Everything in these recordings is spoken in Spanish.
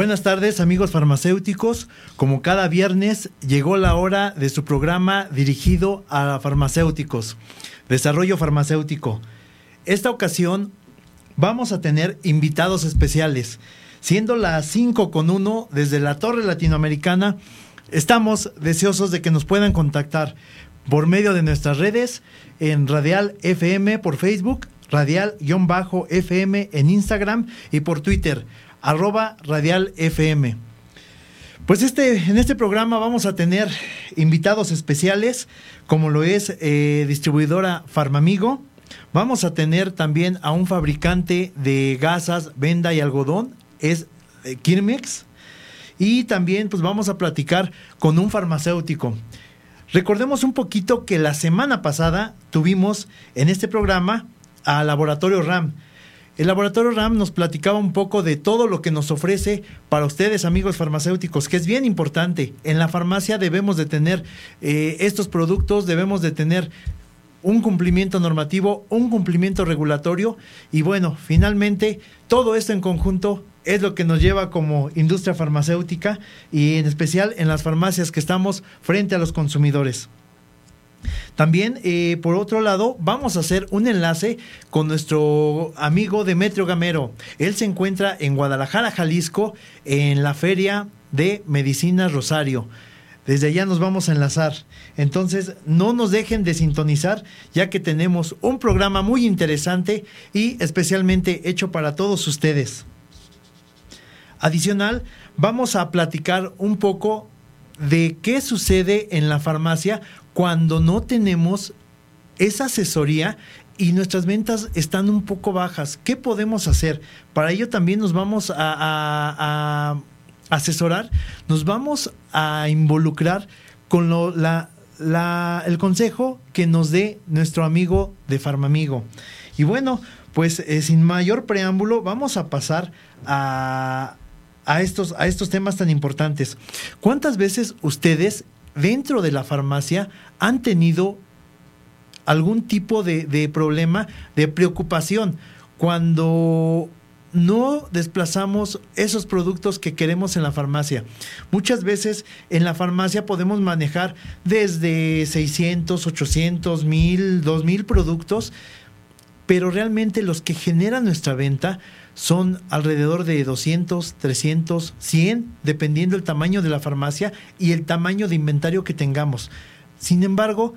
Buenas tardes amigos farmacéuticos. Como cada viernes llegó la hora de su programa dirigido a farmacéuticos, Desarrollo Farmacéutico. Esta ocasión vamos a tener invitados especiales. Siendo las 5 con 1 desde la Torre Latinoamericana, estamos deseosos de que nos puedan contactar por medio de nuestras redes en Radial FM por Facebook, Radial-FM en Instagram y por Twitter arroba radial FM. Pues este, en este programa vamos a tener invitados especiales, como lo es eh, distribuidora Farmamigo. Vamos a tener también a un fabricante de gasas, venda y algodón, es eh, Kirmex. Y también pues vamos a platicar con un farmacéutico. Recordemos un poquito que la semana pasada tuvimos en este programa a Laboratorio RAM el laboratorio RAM nos platicaba un poco de todo lo que nos ofrece para ustedes, amigos farmacéuticos, que es bien importante. En la farmacia debemos de tener eh, estos productos, debemos de tener un cumplimiento normativo, un cumplimiento regulatorio y bueno, finalmente todo esto en conjunto es lo que nos lleva como industria farmacéutica y en especial en las farmacias que estamos frente a los consumidores. También, eh, por otro lado, vamos a hacer un enlace con nuestro amigo Demetrio Gamero. Él se encuentra en Guadalajara, Jalisco, en la Feria de Medicina Rosario. Desde allá nos vamos a enlazar. Entonces, no nos dejen de sintonizar, ya que tenemos un programa muy interesante y especialmente hecho para todos ustedes. Adicional, vamos a platicar un poco de qué sucede en la farmacia cuando no tenemos esa asesoría y nuestras ventas están un poco bajas. ¿Qué podemos hacer? Para ello también nos vamos a, asesorar, nos vamos a involucrar con el consejo que nos dé nuestro amigo de Farmamigo. Y bueno, pues eh, sin mayor preámbulo, vamos a pasar a, a, estos, a estos temas tan importantes. ¿Cuántas veces ustedes dentro de la farmacia han tenido algún tipo de, problema, de preocupación, cuando no desplazamos esos productos que queremos en la farmacia. Muchas veces en la farmacia podemos manejar desde 600, 800, 1000, 2000 productos, pero realmente los que generan nuestra venta son alrededor de 200, 300, 100, dependiendo el tamaño de la farmacia y el tamaño de inventario que tengamos. Sin embargo,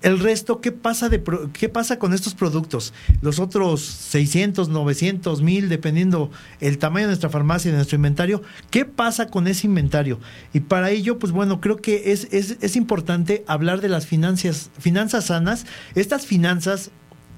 el resto, ¿qué pasa, de, ¿qué pasa con estos productos? Los otros 600, 900, 1000, dependiendo el tamaño de nuestra farmacia y de nuestro inventario, ¿qué pasa con ese inventario? Y para ello, pues bueno, creo que es, es, es importante hablar de las finanzas, finanzas sanas. Estas finanzas,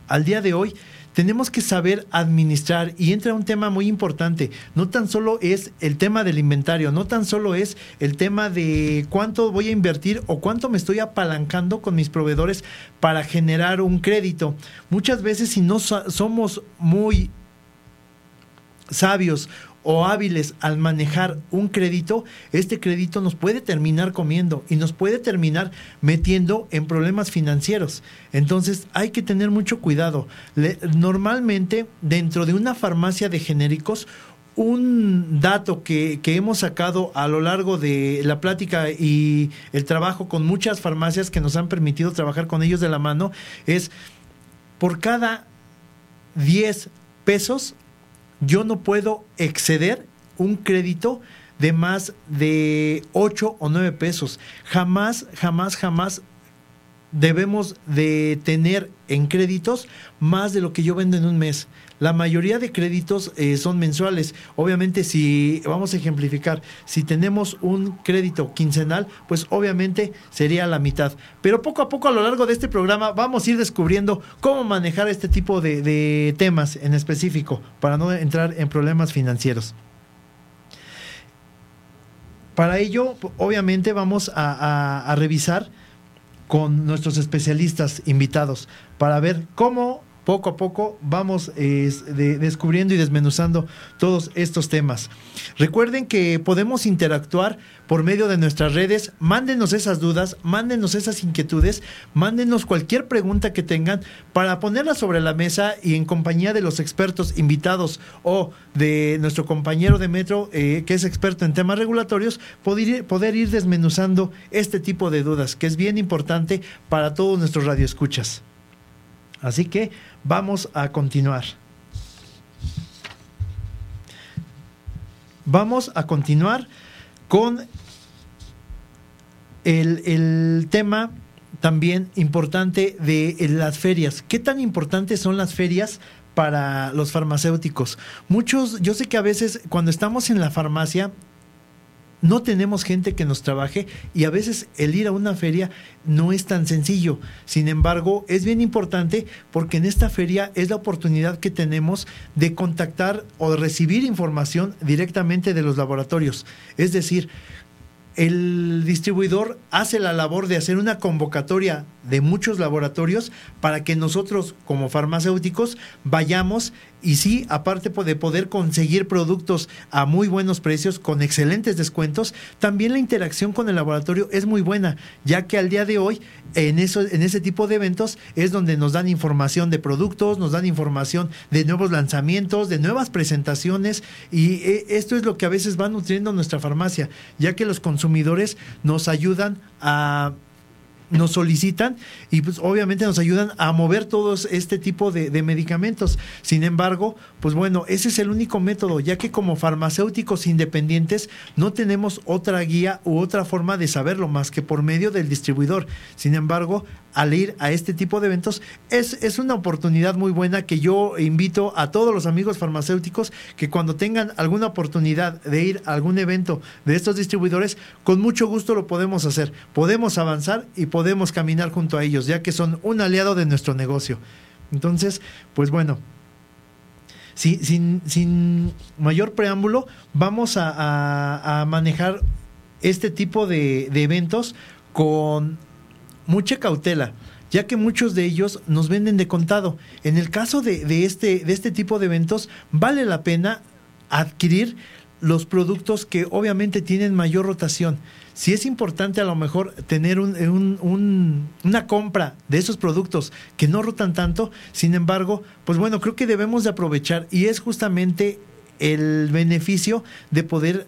al día de hoy, tenemos que saber administrar y entra un tema muy importante. No tan solo es el tema del inventario, no tan solo es el tema de cuánto voy a invertir o cuánto me estoy apalancando con mis proveedores para generar un crédito. Muchas veces si no somos muy sabios o hábiles al manejar un crédito, este crédito nos puede terminar comiendo y nos puede terminar metiendo en problemas financieros. Entonces hay que tener mucho cuidado. normalmente dentro de una farmacia de genéricos, un dato que, que, hemos sacado a lo largo de la plática y el trabajo con muchas farmacias que nos han permitido trabajar con ellos de la mano es por cada 10 pesos yo no puedo exceder un crédito de más de 8 o 9 pesos. Jamás, jamás, jamás debemos de tener en créditos más de lo que yo vendo en un mes. La mayoría de créditos eh, son mensuales. Obviamente, si vamos a ejemplificar, si tenemos un crédito quincenal, pues obviamente sería la mitad. Pero poco a poco a lo largo de este programa vamos a ir descubriendo cómo manejar este tipo de, de temas en específico para no entrar en problemas financieros. Para ello, obviamente, vamos a revisar con nuestros especialistas invitados para ver cómo poco a poco vamos descubriendo y desmenuzando todos estos temas. Recuerden que podemos interactuar por medio de nuestras redes. Mándenos esas dudas, mándenos esas inquietudes, mándenos cualquier pregunta que tengan para ponerla sobre la mesa y en compañía de los expertos invitados o de nuestro compañero de Metro, eh, que es experto en temas regulatorios, poder, poder ir desmenuzando este tipo de dudas, que es bien importante para todos nuestros radioescuchas. Así que vamos a continuar. Vamos a continuar con el, tema también importante de las ferias. ¿Qué tan importantes son las ferias para los farmacéuticos? Muchos, yo sé que a veces cuando estamos en la farmacia no tenemos gente que nos trabaje y a veces el ir a una feria no es tan sencillo. Sin embargo, es bien importante porque en esta feria es la oportunidad que tenemos de contactar o de recibir información directamente de los laboratorios. Es decir, el distribuidor hace la labor de hacer una convocatoria de muchos laboratorios para que nosotros como farmacéuticos vayamos y sí, aparte de poder conseguir productos a muy buenos precios, con excelentes descuentos, también la interacción con el laboratorio es muy buena, ya que al día de hoy, en, eso, en ese tipo de eventos, es donde nos dan información de productos, nos dan información de nuevos lanzamientos, de nuevas presentaciones, y eh, esto es lo que a veces va nutriendo nuestra farmacia, ya que los consumidores nos ayudan a nos solicitan y pues obviamente nos ayudan a mover todos este tipo de, medicamentos. Sin embargo, pues bueno, ese es el único método, ya que como farmacéuticos independientes no tenemos otra guía u otra forma de saberlo más que por medio del distribuidor. Sin embargo, al ir a este tipo de eventos es, es una oportunidad muy buena que yo invito a todos los amigos farmacéuticos que cuando tengan alguna oportunidad de ir a algún evento de estos distribuidores, con mucho gusto lo podemos hacer. Podemos avanzar y podemos caminar junto a ellos, ya que son un aliado de nuestro negocio. Entonces, pues bueno, sin, sin, mayor preámbulo, vamos a, manejar este tipo de, de eventos con mucha cautela, ya que muchos de ellos nos venden de contado. En el caso de, este, de este tipo de eventos, vale la pena adquirir los productos que obviamente tienen mayor rotación. Si es importante a lo mejor tener una compra de esos productos que no rotan tanto, sin embargo, pues bueno, creo que debemos de aprovechar y es justamente el beneficio de poder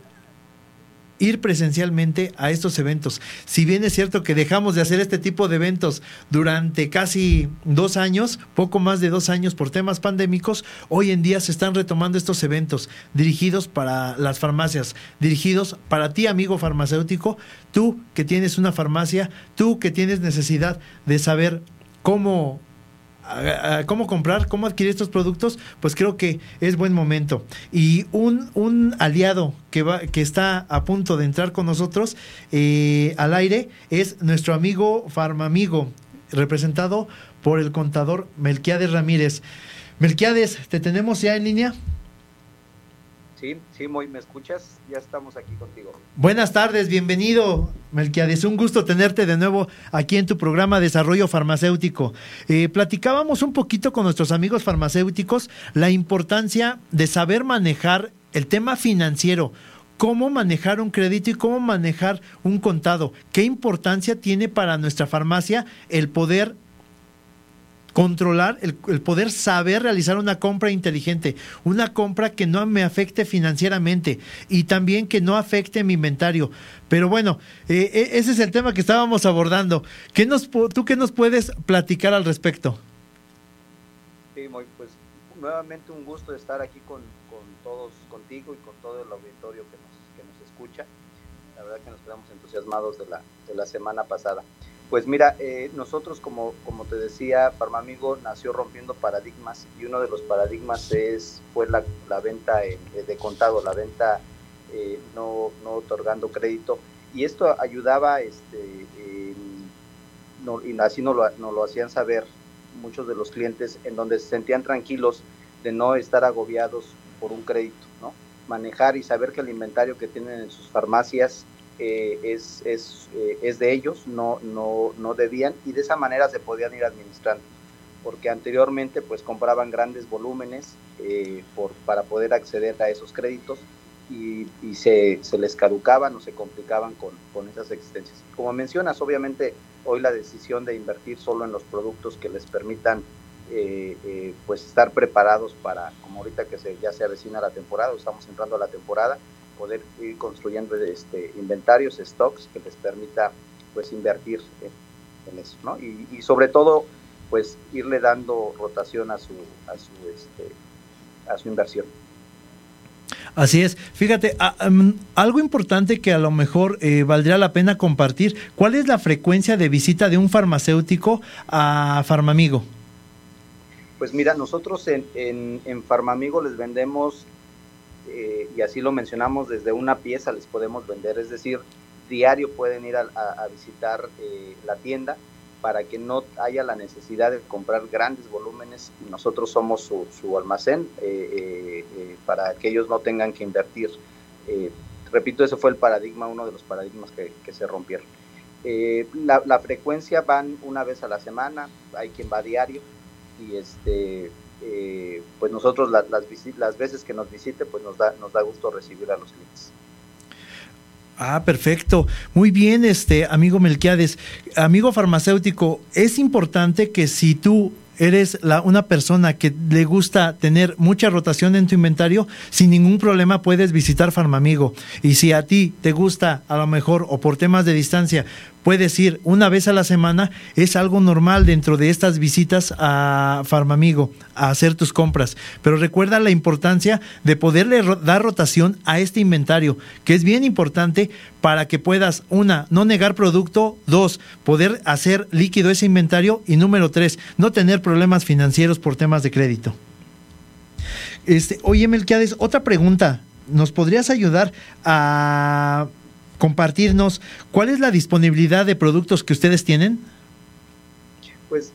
ir presencialmente a estos eventos. Si bien es cierto que dejamos de hacer este tipo de eventos durante casi dos años, poco más de dos años por temas pandémicos, hoy en día se están retomando estos eventos dirigidos para las farmacias, dirigidos para ti, amigo farmacéutico, tú que tienes una farmacia, tú que tienes necesidad de saber cómo cómo comprar, cómo adquirir estos productos, pues creo que es buen momento. Y un, un aliado que, va, que está a punto de entrar con nosotros eh, al aire es nuestro amigo Farmamigo, representado por el contador Melquiades Ramírez. Melquiades, ¿te tenemos ya en línea? Sí, sí, muy, ¿me escuchas? Ya estamos aquí contigo. Buenas tardes, bienvenido, Melquiades. Un gusto tenerte de nuevo aquí en tu programa Desarrollo Farmacéutico. Eh, platicábamos un poquito con nuestros amigos farmacéuticos la importancia de saber manejar el tema financiero cómo manejar un crédito y cómo manejar un contado. ¿Qué importancia tiene para nuestra farmacia el poder controlar, el, poder saber realizar una compra inteligente, una compra que no me afecte financieramente y también que no afecte mi inventario. Pero bueno, eh, eh, ese es el tema que estábamos abordando. ¿Qué nos, ¿Tú qué nos puedes platicar al respecto? Sí, pues nuevamente un gusto estar aquí con, todos, contigo y con todo el auditorio que nos, que nos escucha. La verdad que nos quedamos entusiasmados de la, de la semana pasada. Pues mira, eh, nosotros como, como te decía, Farmamigo nació rompiendo paradigmas y uno de los paradigmas es fue la, venta de contado, la venta eh, no, no, otorgando crédito y esto ayudaba, este, y así nos lo, lo hacían saber muchos de los clientes en donde se sentían tranquilos de no estar agobiados por un crédito, ¿no? manejar y saber que el inventario que tienen en sus farmacias eh, es, es, eh, es, de ellos, no, no, no debían, y de esa manera se podían ir administrando, porque anteriormente pues compraban grandes volúmenes eh, por, para poder acceder a esos créditos y, y se, se, les caducaban o se complicaban con, con esas existencias. Como mencionas, obviamente hoy la decisión de invertir solo en los productos que les permitan pues estar preparados para, como ahorita que se, ya se avecina la temporada, estamos entrando a la temporada, poder ir construyendo este, inventarios, stocks que les permita pues invertir en, en eso, ¿no? Y, y, sobre todo pues irle dando rotación a su, a su, este, a su inversión. Así es. Fíjate, a, um, algo importante que a lo mejor eh, valdría la pena compartir, ¿cuál es la frecuencia de visita de un farmacéutico a Farmamigo? Pues mira, nosotros en, en, en Farmamigo les vendemos, eh, y así lo mencionamos, desde una pieza les podemos vender, es decir, diario pueden ir a, visitar eh, la tienda para que no haya la necesidad de comprar grandes volúmenes. Nosotros somos su, almacén eh, para que ellos no tengan que invertir. Repito, ese fue el paradigma, uno de los paradigmas que, se rompieron. La, la, frecuencia van una vez a la semana, hay quien va diario y este, pues nosotros la, las, las veces que nos visite, pues nos da, nos da gusto recibir a los clientes. Ah, perfecto. Muy bien, este amigo Melquiades. Amigo farmacéutico, es importante que si tú eres la, una persona que le gusta tener mucha rotación en tu inventario, sin ningún problema puedes visitar Farmamigo. Y si a ti te gusta, a lo mejor, o por temas de distancia, puedes ir una vez a la semana, es algo normal dentro de estas visitas a Farmamigo, a hacer tus compras. Pero recuerda la importancia de poderle dar rotación a este inventario, que es bien importante para que puedas, una, no negar producto, dos, poder hacer líquido ese inventario y número tres, no tener problemas financieros por temas de crédito. Este, oye, Melquiades, otra pregunta. ¿Nos podrías ayudar a compartirnos cuál es la disponibilidad de productos que ustedes tienen? Pues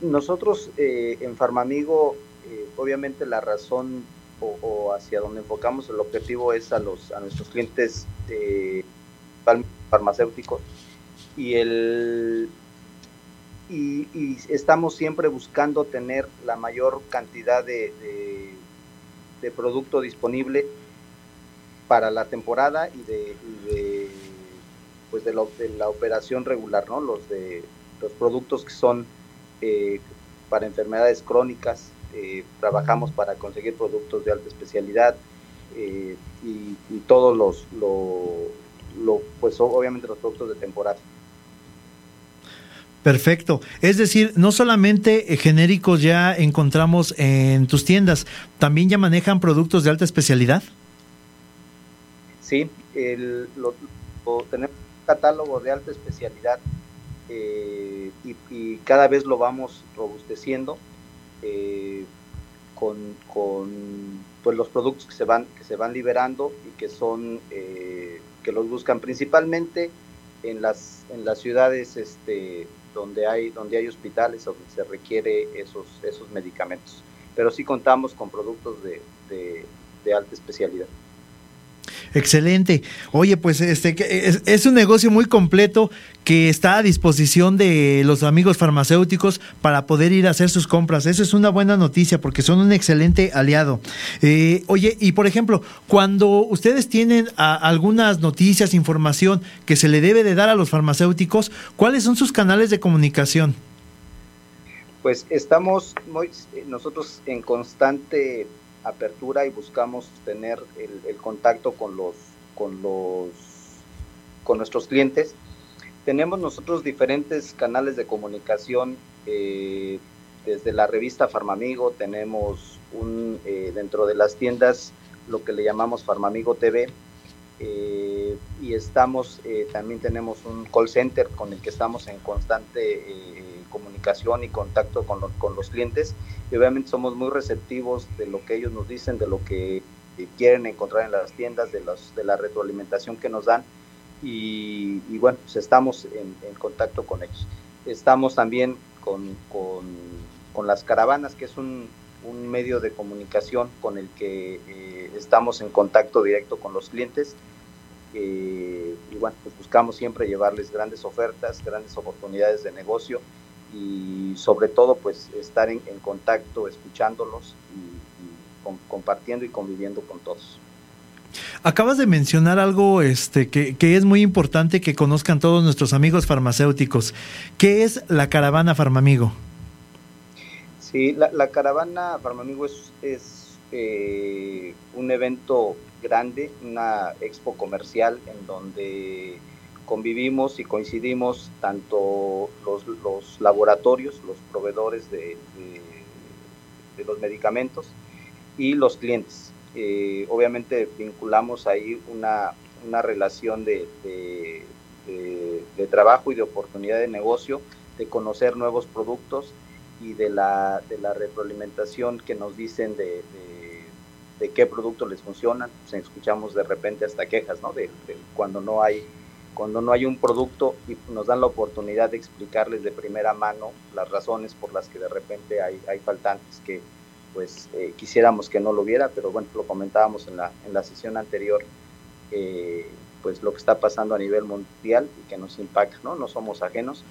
nosotros eh, en Farmamigo, eh, obviamente la razón o, hacia donde enfocamos el objetivo es a, los, a nuestros clientes eh, farmacéuticos y, el, y, y, estamos siempre buscando tener la mayor cantidad de, de, de producto disponible para la temporada y de, y de pues de, la operación regular, ¿no? Los de los productos que son eh, para enfermedades crónicas, eh, trabajamos para conseguir productos de alta especialidad eh, y, y, todos los, lo, lo, pues obviamente los productos de temporada. Perfecto. Es decir, no solamente genéricos ya encontramos en tus tiendas, también ya manejan productos de alta especialidad. Sí, el, tenemos un catálogo de alta especialidad eh, y, cada vez lo vamos robusteciendo eh, con, con pues, los productos que se van que se van liberando y que son eh, que los buscan principalmente en las en las ciudades este donde hay donde hay hospitales donde se requiere esos esos medicamentos. Pero sí contamos con productos de, de alta especialidad Excelente. Oye, pues este es, es, un negocio muy completo que está a disposición de los amigos farmacéuticos para poder ir a hacer sus compras. Eso es una buena noticia porque son un excelente aliado. Eh, oye, y por ejemplo, cuando ustedes tienen algunas noticias, información que se le debe de dar a los farmacéuticos, ¿cuáles son sus canales de comunicación? Pues estamos muy, nosotros en constante apertura y buscamos tener el, contacto con los, con los con nuestros clientes. Tenemos nosotros diferentes canales de comunicación eh, desde la revista Farmamigo, tenemos un, eh, dentro de las tiendas lo que le llamamos Farmamigo TV eh, y estamos, también tenemos un call center con el que estamos en constante comunicación y contacto con, lo, con, los clientes y obviamente somos muy receptivos de lo que ellos nos dicen, de lo que quieren encontrar en las tiendas, de, los, de la retroalimentación que nos dan y, bueno, pues estamos en, contacto con ellos. Estamos también con, con, con, las caravanas, que es un, un medio de comunicación con el que eh, estamos en contacto directo con los clientes. Eh, y bueno, pues buscamos siempre llevarles grandes ofertas, grandes oportunidades de negocio y sobre todo pues estar en, contacto, escuchándolos y, compartiendo y conviviendo con todos. Acabas de mencionar algo este, que, que, es muy importante que conozcan todos nuestros amigos farmacéuticos. ¿Qué es la caravana Farmamigo? Sí, la, caravana Farmamigo es, es eh, un evento grande, una expo comercial en donde convivimos y coincidimos tanto los, los laboratorios, los proveedores de, de, los medicamentos y los clientes. Eh, obviamente vinculamos ahí una, una relación de, de, trabajo y de oportunidad de negocio, de conocer nuevos productos y de la, de la retroalimentación que nos dicen de, de, qué productos les funcionan. Pues, escuchamos de repente hasta quejas, ¿no? De, cuando no hay cuando no hay un producto y nos dan la oportunidad de explicarles de primera mano las razones por las que de repente hay, hay faltantes que pues eh, quisiéramos que no lo hubiera, pero bueno, lo comentábamos en la, en la sesión anterior, eh, pues lo que está pasando a nivel mundial y que nos impacta, ¿no? No somos ajenos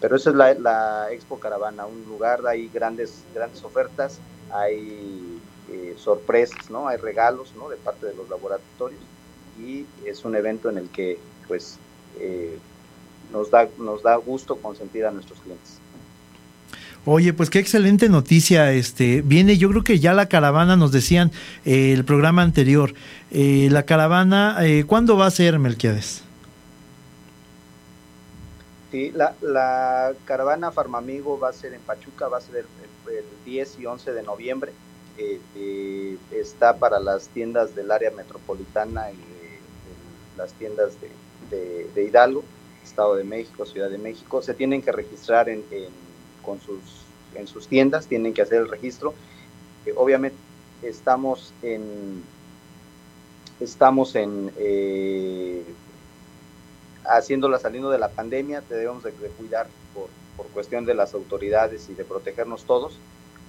pero esa es la, Expo Caravana, un lugar, hay grandes, grandes ofertas, hay eh, sorpresas, ¿no? Hay regalos, ¿no? De parte de los laboratorios y es un evento en el que, pues, eh, nos, da, nos da gusto consentir a nuestros clientes. Oye, pues qué excelente noticia. Este viene, yo creo que ya la caravana nos decían eh, el programa anterior. la caravana, ¿cuándo va a ser, Melquiades? Sí, la, la caravana Farmamigo va a ser en Pachuca, va a ser el, 10 y 11 de noviembre. Eh, eh, está para las tiendas del área metropolitana y de, las tiendas de, Hidalgo, Estado de México, Ciudad de México. Se tienen que registrar en, con sus, en sus tiendas, tienen que hacer el registro. Eh, obviamente estamos en estamos en haciéndola saliendo de la pandemia, debemos de, cuidar por, cuestión de las autoridades y de protegernos todos,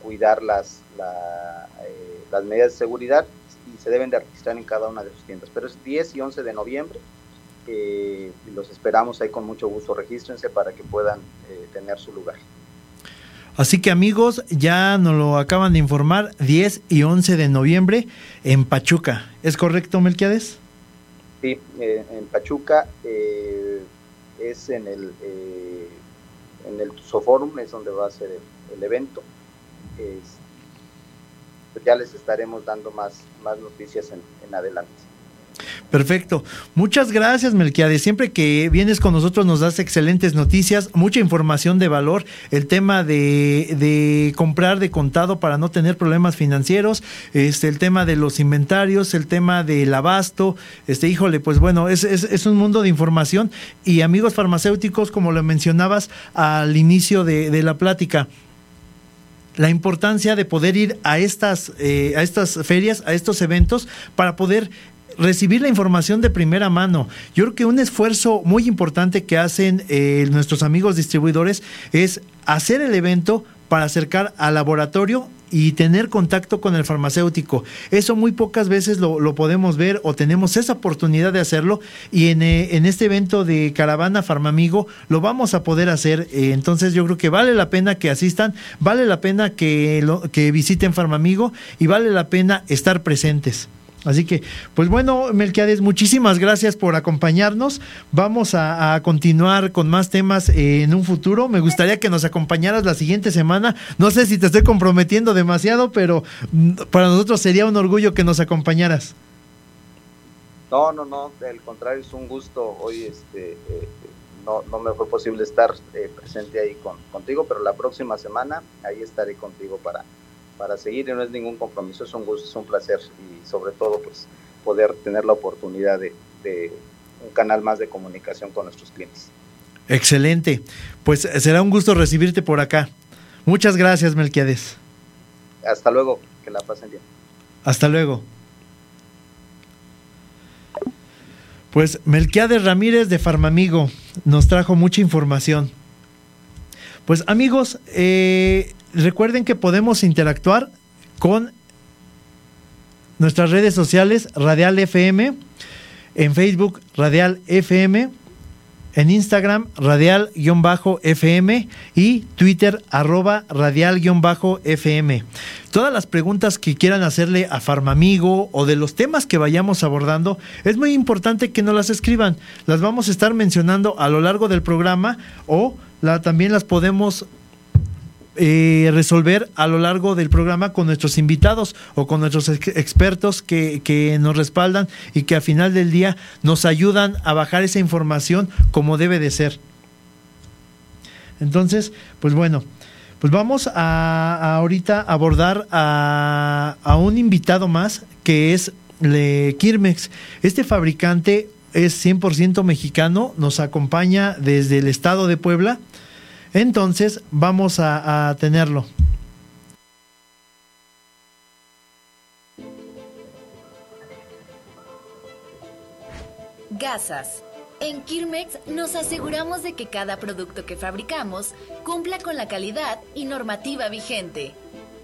cuidar las, eh, las medidas de seguridad y se deben de registrar en cada una de sus tiendas. Pero es 10 y 11 de noviembre eh, los esperamos ahí con mucho gusto. Regístrense para que puedan eh, tener su lugar. Así que amigos, ya nos lo acaban de informar, 10 y 11 de noviembre en Pachuca. ¿Es correcto, Melquiades? Sí, eh, en Pachuca eh, es en el en el Tusoforum, es donde va a ser el, evento. Pues ya les estaremos dando más, más noticias en adelante. Perfecto. Muchas gracias, Melquiades. Siempre que vienes con nosotros nos das excelentes noticias, mucha información de valor, el tema de, de comprar de contado para no tener problemas financieros, este, el tema de los inventarios, el tema del abasto. Este, híjole, pues bueno, es, es, un mundo de información. Y amigos farmacéuticos, como lo mencionabas al inicio de, de la plática, la importancia de poder ir a estas, eh, a estas ferias, a estos eventos, para poder recibir la información de primera mano. Yo creo que un esfuerzo muy importante que hacen eh, nuestros amigos distribuidores es hacer el evento para acercar al laboratorio y tener contacto con el farmacéutico. Eso muy pocas veces lo, podemos ver o tenemos esa oportunidad de hacerlo y en, eh, en este evento de Caravana Farmamigo lo vamos a poder hacer. Eh, entonces yo creo que vale la pena que asistan, vale la pena que, lo, que visiten Farmamigo y vale la pena estar presentes. Así que, pues bueno, Melquiades, muchísimas gracias por acompañarnos. Vamos a, continuar con más temas en un futuro. Me gustaría que nos acompañaras la siguiente semana. No sé si te estoy comprometiendo demasiado, pero mm, para nosotros sería un orgullo que nos acompañaras. No, no, no, al contrario, es un gusto. Hoy este, eh, no, no me fue posible estar eh, presente ahí con, contigo, pero la próxima semana ahí estaré contigo para para seguir y no es ningún compromiso, es un gusto, es un placer y sobre todo pues poder tener la oportunidad de, un canal más de comunicación con nuestros clientes. Excelente, pues será un gusto recibirte por acá. Muchas gracias, Melquiades. Hasta luego, que la pasen bien. Hasta luego. Pues Melquiades Ramírez de Farmamigo nos trajo mucha información. Pues amigos, eh, recuerden que podemos interactuar con nuestras redes sociales Radial FM, en Facebook Radial FM, en Instagram radial-fm y Twitter arroba radial-fm. Todas las preguntas que quieran hacerle a Farmamigo o de los temas que vayamos abordando, es muy importante que nos las escriban. Las vamos a estar mencionando a lo largo del programa o también las podemos eh, resolver a lo largo del programa con nuestros invitados o con nuestros expertos que, que, nos respaldan y que a final del día nos ayudan a bajar esa información como debe de ser. Entonces, pues bueno, pues vamos a, ahorita abordar a, a, un invitado más que es Le Kirmex. Este fabricante es 100% mexicano, nos acompaña desde el estado de Puebla entonces vamos a, tenerlo. Gasas. En Kirmex nos aseguramos de que cada producto que fabricamos cumpla con la calidad y normativa vigente,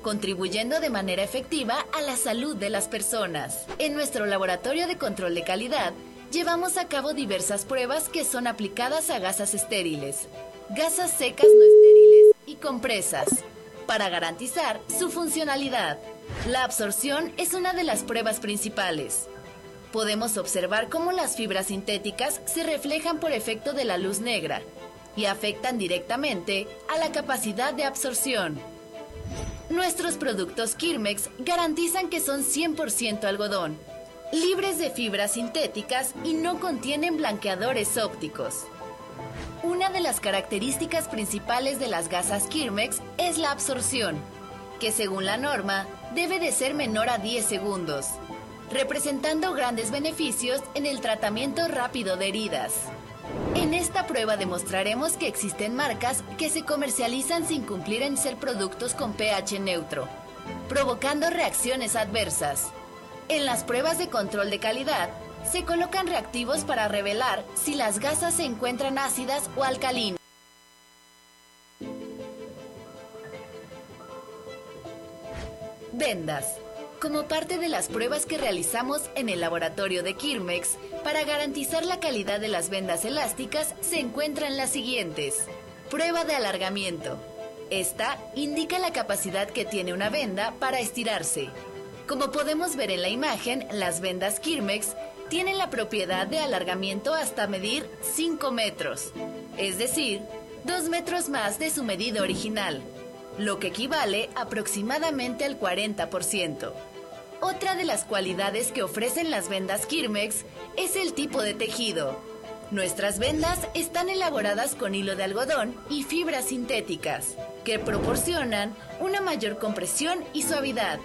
contribuyendo de manera efectiva a la salud de las personas. En nuestro laboratorio de control de calidad, llevamos a cabo diversas pruebas que son aplicadas a gasas estériles, gasas secas no estériles y compresas, para garantizar su funcionalidad. La absorción es una de las pruebas principales. Podemos observar cómo las fibras sintéticas se reflejan por efecto de la luz negra y afectan directamente a la capacidad de absorción. Nuestros productos Kirmex garantizan que son 100% algodón, libres de fibras sintéticas y no contienen blanqueadores ópticos. Una de las características principales de las gasas Kirmex es la absorción, que según la norma debe de ser menor a 10 segundos, representando grandes beneficios en el tratamiento rápido de heridas. En esta prueba demostraremos que existen marcas que se comercializan sin cumplir en ser productos con pH neutro, provocando reacciones adversas. En las pruebas de control de calidad, se colocan reactivos para revelar si las gasas se encuentran ácidas o alcalinas. Vendas. Como parte de las pruebas que realizamos en el laboratorio de Kirmex, para garantizar la calidad de las vendas elásticas se encuentran las siguientes. Prueba de alargamiento. Esta indica la capacidad que tiene una venda para estirarse. Como podemos ver en la imagen, las vendas Kirmex tienen la propiedad de alargamiento hasta medir 5 metros, es decir, 2 metros más de su medida original, lo que equivale aproximadamente al 40%. Otra de las cualidades que ofrecen las vendas Kirmex es el tipo de tejido. Nuestras vendas están elaboradas con hilo de algodón y fibras sintéticas, que proporcionan una mayor compresión y suavidad,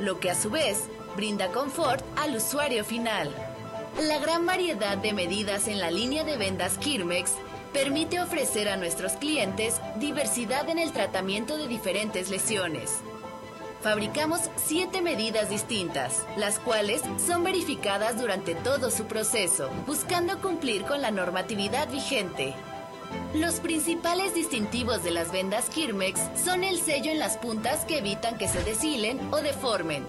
lo que a su vez brinda confort al usuario final. La gran variedad de medidas en la línea de vendas Kirmex permite ofrecer a nuestros clientes diversidad en el tratamiento de diferentes lesiones. Fabricamos siete medidas distintas, las cuales son verificadas durante todo su proceso, buscando cumplir con la normatividad vigente. Los principales distintivos de las vendas Kirmex son el sello en las puntas que evitan que se deshilen o deformen,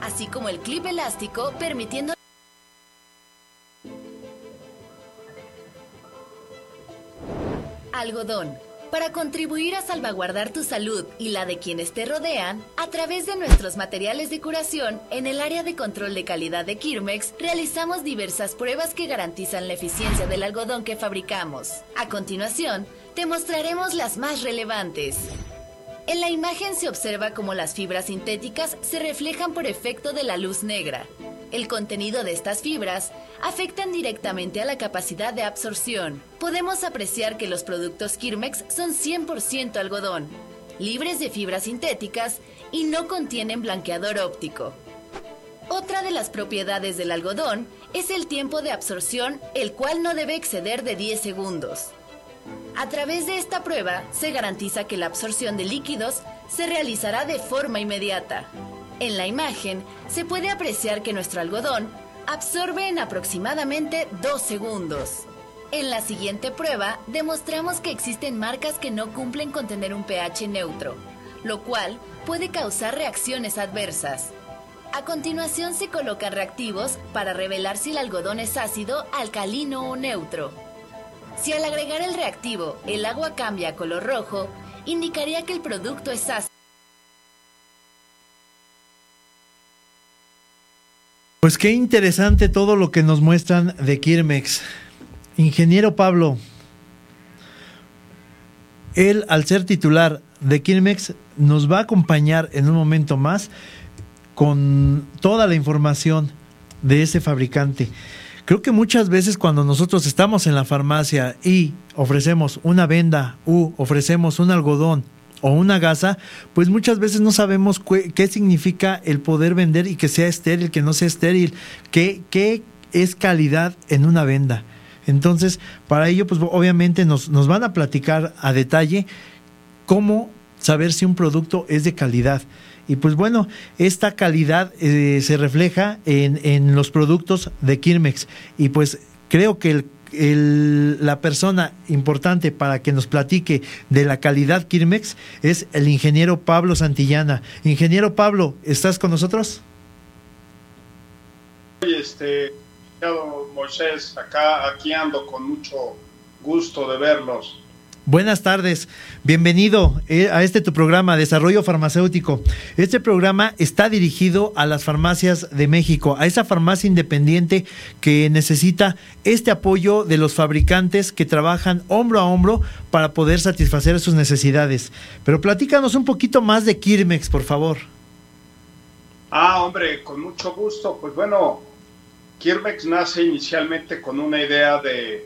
así como el clip elástico permitiendo Algodón. Para contribuir a salvaguardar tu salud y la de quienes te rodean, a través de nuestros materiales de curación, en el área de control de calidad de Kirmex, realizamos diversas pruebas que garantizan la eficiencia del algodón que fabricamos. A continuación, te mostraremos las más relevantes. En la imagen se observa cómo las fibras sintéticas se reflejan por efecto de la luz negra. El contenido de estas fibras afectan directamente a la capacidad de absorción. Podemos apreciar que los productos Kirmex son 100% algodón, libres de fibras sintéticas y no contienen blanqueador óptico. Otra de las propiedades del algodón es el tiempo de absorción, el cual no debe exceder de 10 segundos. A través de esta prueba se garantiza que la absorción de líquidos se realizará de forma inmediata. En la imagen se puede apreciar que nuestro algodón absorbe en aproximadamente 2 segundos. En la siguiente prueba demostramos que existen marcas que no cumplen con tener un pH neutro, lo cual puede causar reacciones adversas. A continuación se colocan reactivos para revelar si el algodón es ácido, alcalino o neutro. Si al agregar el reactivo el agua cambia a color rojo, indicaría que el producto es ácido. Pues qué interesante todo lo que nos muestran de Kirmex. Ingeniero Pablo, él al ser titular de Kirmex nos va a acompañar en un momento más con toda la información de ese fabricante. Creo que muchas veces cuando nosotros estamos en la farmacia y ofrecemos una venda u ofrecemos un algodón o una gasa, pues muchas veces no sabemos qué significa el poder vender y que sea estéril, que no sea estéril, qué, qué es calidad en una venda. Entonces, para ello, pues obviamente nos, nos van a platicar a detalle cómo saber si un producto es de calidad. Y pues bueno, esta calidad eh, se refleja en, en, los productos de Kirmex. Y pues creo que el la persona importante para que nos platique de la calidad Kirmex es el ingeniero Pablo Santillana. Ingeniero Pablo, ¿estás con nosotros? Este, Moisés, acá, aquí ando con mucho gusto de verlos. Buenas tardes, bienvenido eh, a este tu programa Desarrollo Farmacéutico. Este programa está dirigido a las farmacias de México, a esa farmacia independiente que necesita este apoyo de los fabricantes que trabajan hombro a hombro para poder satisfacer sus necesidades. Pero platícanos un poquito más de Kirmex, por favor. Ah, hombre, con mucho gusto. Pues bueno, Kirmex nace inicialmente con una idea de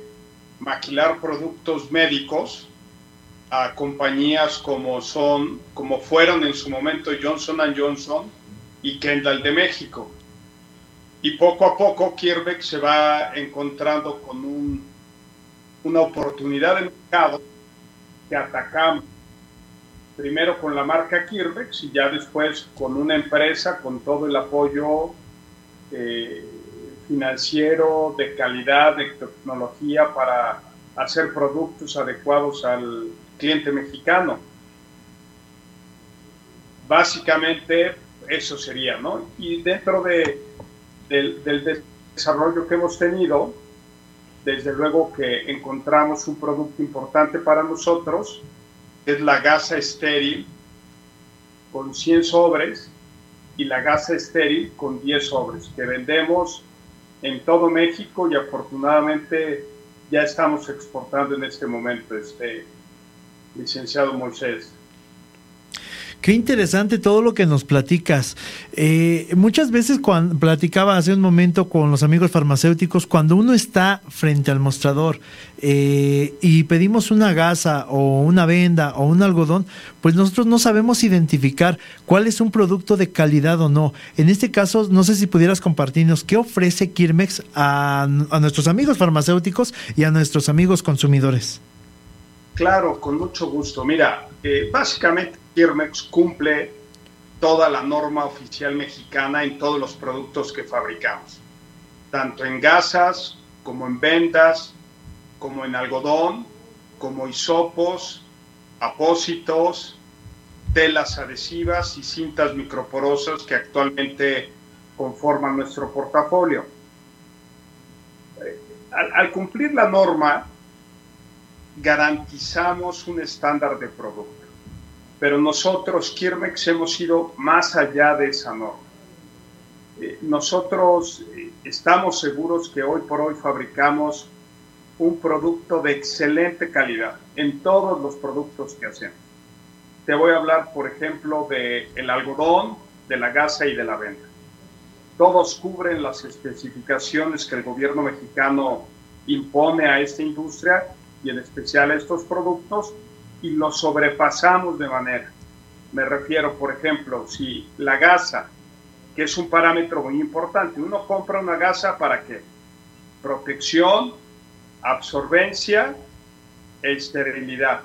maquilar productos médicos a compañías como son, como fueron en su momento Johnson Johnson y Kendall de México. Y poco a poco Kirbeck se va encontrando con un, una oportunidad de mercado que atacamos primero con la marca Kirbex y ya después con una empresa con todo el apoyo eh, financiero, de calidad, de tecnología para hacer productos adecuados al, cliente mexicano. Básicamente eso sería, ¿no? Y dentro de, del, desarrollo que hemos tenido, desde luego que encontramos un producto importante para nosotros, que es la gasa estéril con 100 sobres y la gasa estéril con 10 sobres, que vendemos en todo México y afortunadamente ya estamos exportando en este momento este, licenciado Moisés. Qué interesante todo lo que nos platicas. Eh, muchas veces cuando platicaba hace un momento con los amigos farmacéuticos, cuando uno está frente al mostrador eh, y pedimos una gasa o una venda o un algodón, pues nosotros no sabemos identificar cuál es un producto de calidad o no. En este caso, no sé si pudieras compartirnos qué ofrece Kirmex a, a nuestros amigos farmacéuticos y a nuestros amigos consumidores. Claro, con mucho gusto. Mira, eh, básicamente Kirmex cumple toda la norma oficial mexicana en todos los productos que fabricamos, tanto en gasas como en vendas, como en algodón, como hisopos, apósitos, telas adhesivas y cintas microporosas que actualmente conforman nuestro portafolio. Eh, al cumplir la norma, garantizamos un estándar de producto. Pero nosotros, Kirmex, hemos ido más allá de esa norma. Eh, nosotros eh, estamos seguros que hoy por hoy fabricamos un producto de excelente calidad en todos los productos que hacemos. Te voy a hablar, por ejemplo, del el algodón, de la gasa y de la venta. Todos cubren las especificaciones que el gobierno mexicano impone a esta industria y en especial estos productos y los sobrepasamos de manera. Me refiero, por ejemplo, si la gasa, que es un parámetro muy importante, uno compra una gasa para qué? Protección, absorbencia e esterilidad.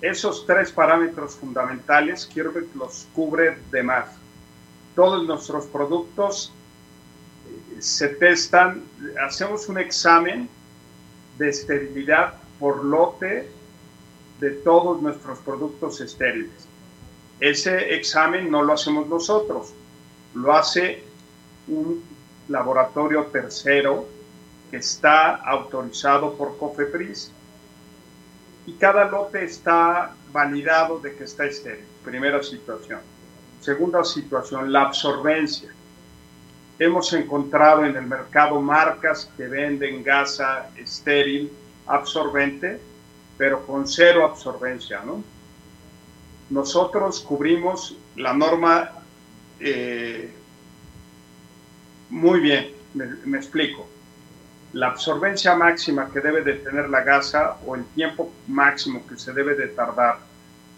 Esos tres parámetros fundamentales quiero que los cubre de más. Todos nuestros productos eh, se testan, hacemos un examen de esterilidad por lote de todos nuestros productos estériles. ese examen no lo hacemos nosotros, lo hace un laboratorio tercero que está autorizado por COFEPRIS y cada lote está validado de que está estéril. Primera situación. Segunda situación, la absorbencia. Hemos encontrado en el mercado marcas que venden gasa estéril absorbente, pero con cero absorbencia, ¿no? Nosotros cubrimos la norma eh, muy bien, me, explico. La absorbencia máxima que debe de tener la gasa o el tiempo máximo que se debe de tardar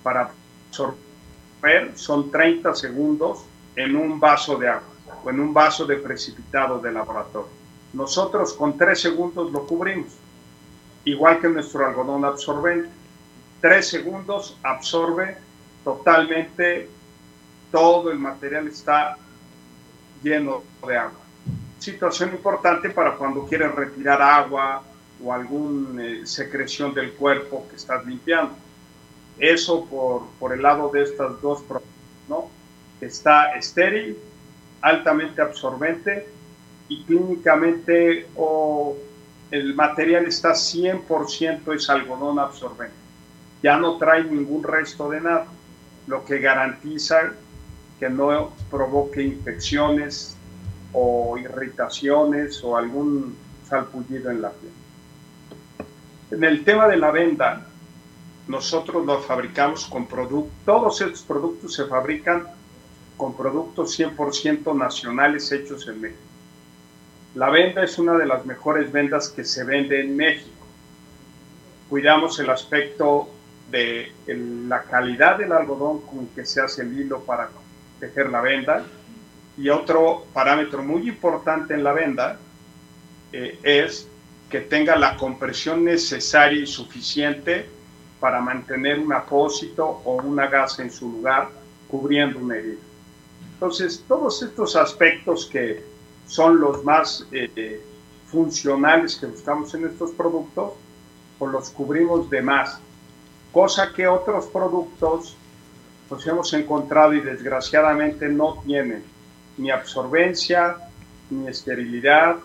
para absorber son 30 segundos en un vaso de agua en un vaso de precipitado de laboratorio. Nosotros con 3 segundos lo cubrimos, igual que nuestro algodón absorbente. 3 segundos absorbe totalmente todo el material está lleno de agua. Situación importante para cuando quieres retirar agua o alguna eh, secreción del cuerpo que estás limpiando. Eso por, por el lado de estas dos ¿no? Está estéril, altamente absorbente y clínicamente o el material está 100% es algodón absorbente. Ya no trae ningún resto de nada, lo que garantiza que no provoque infecciones o irritaciones o algún salpullido en la piel. En el tema de la venda, nosotros lo fabricamos con productos, todos estos productos se fabrican con productos 100% nacionales hechos en México. La venda es una de las mejores vendas que se vende en México. Cuidamos el aspecto de la calidad del algodón con que se hace el hilo para tejer la venda. Y otro parámetro muy importante en la venda eh, es que tenga la compresión necesaria y suficiente para mantener un apósito o una gasa en su lugar cubriendo una herida. Entonces, todos estos aspectos que son los más eh, funcionales que buscamos en estos productos, pues los cubrimos de más, cosa que otros productos pues hemos encontrado y desgraciadamente no tienen ni absorbencia, ni esterilidad,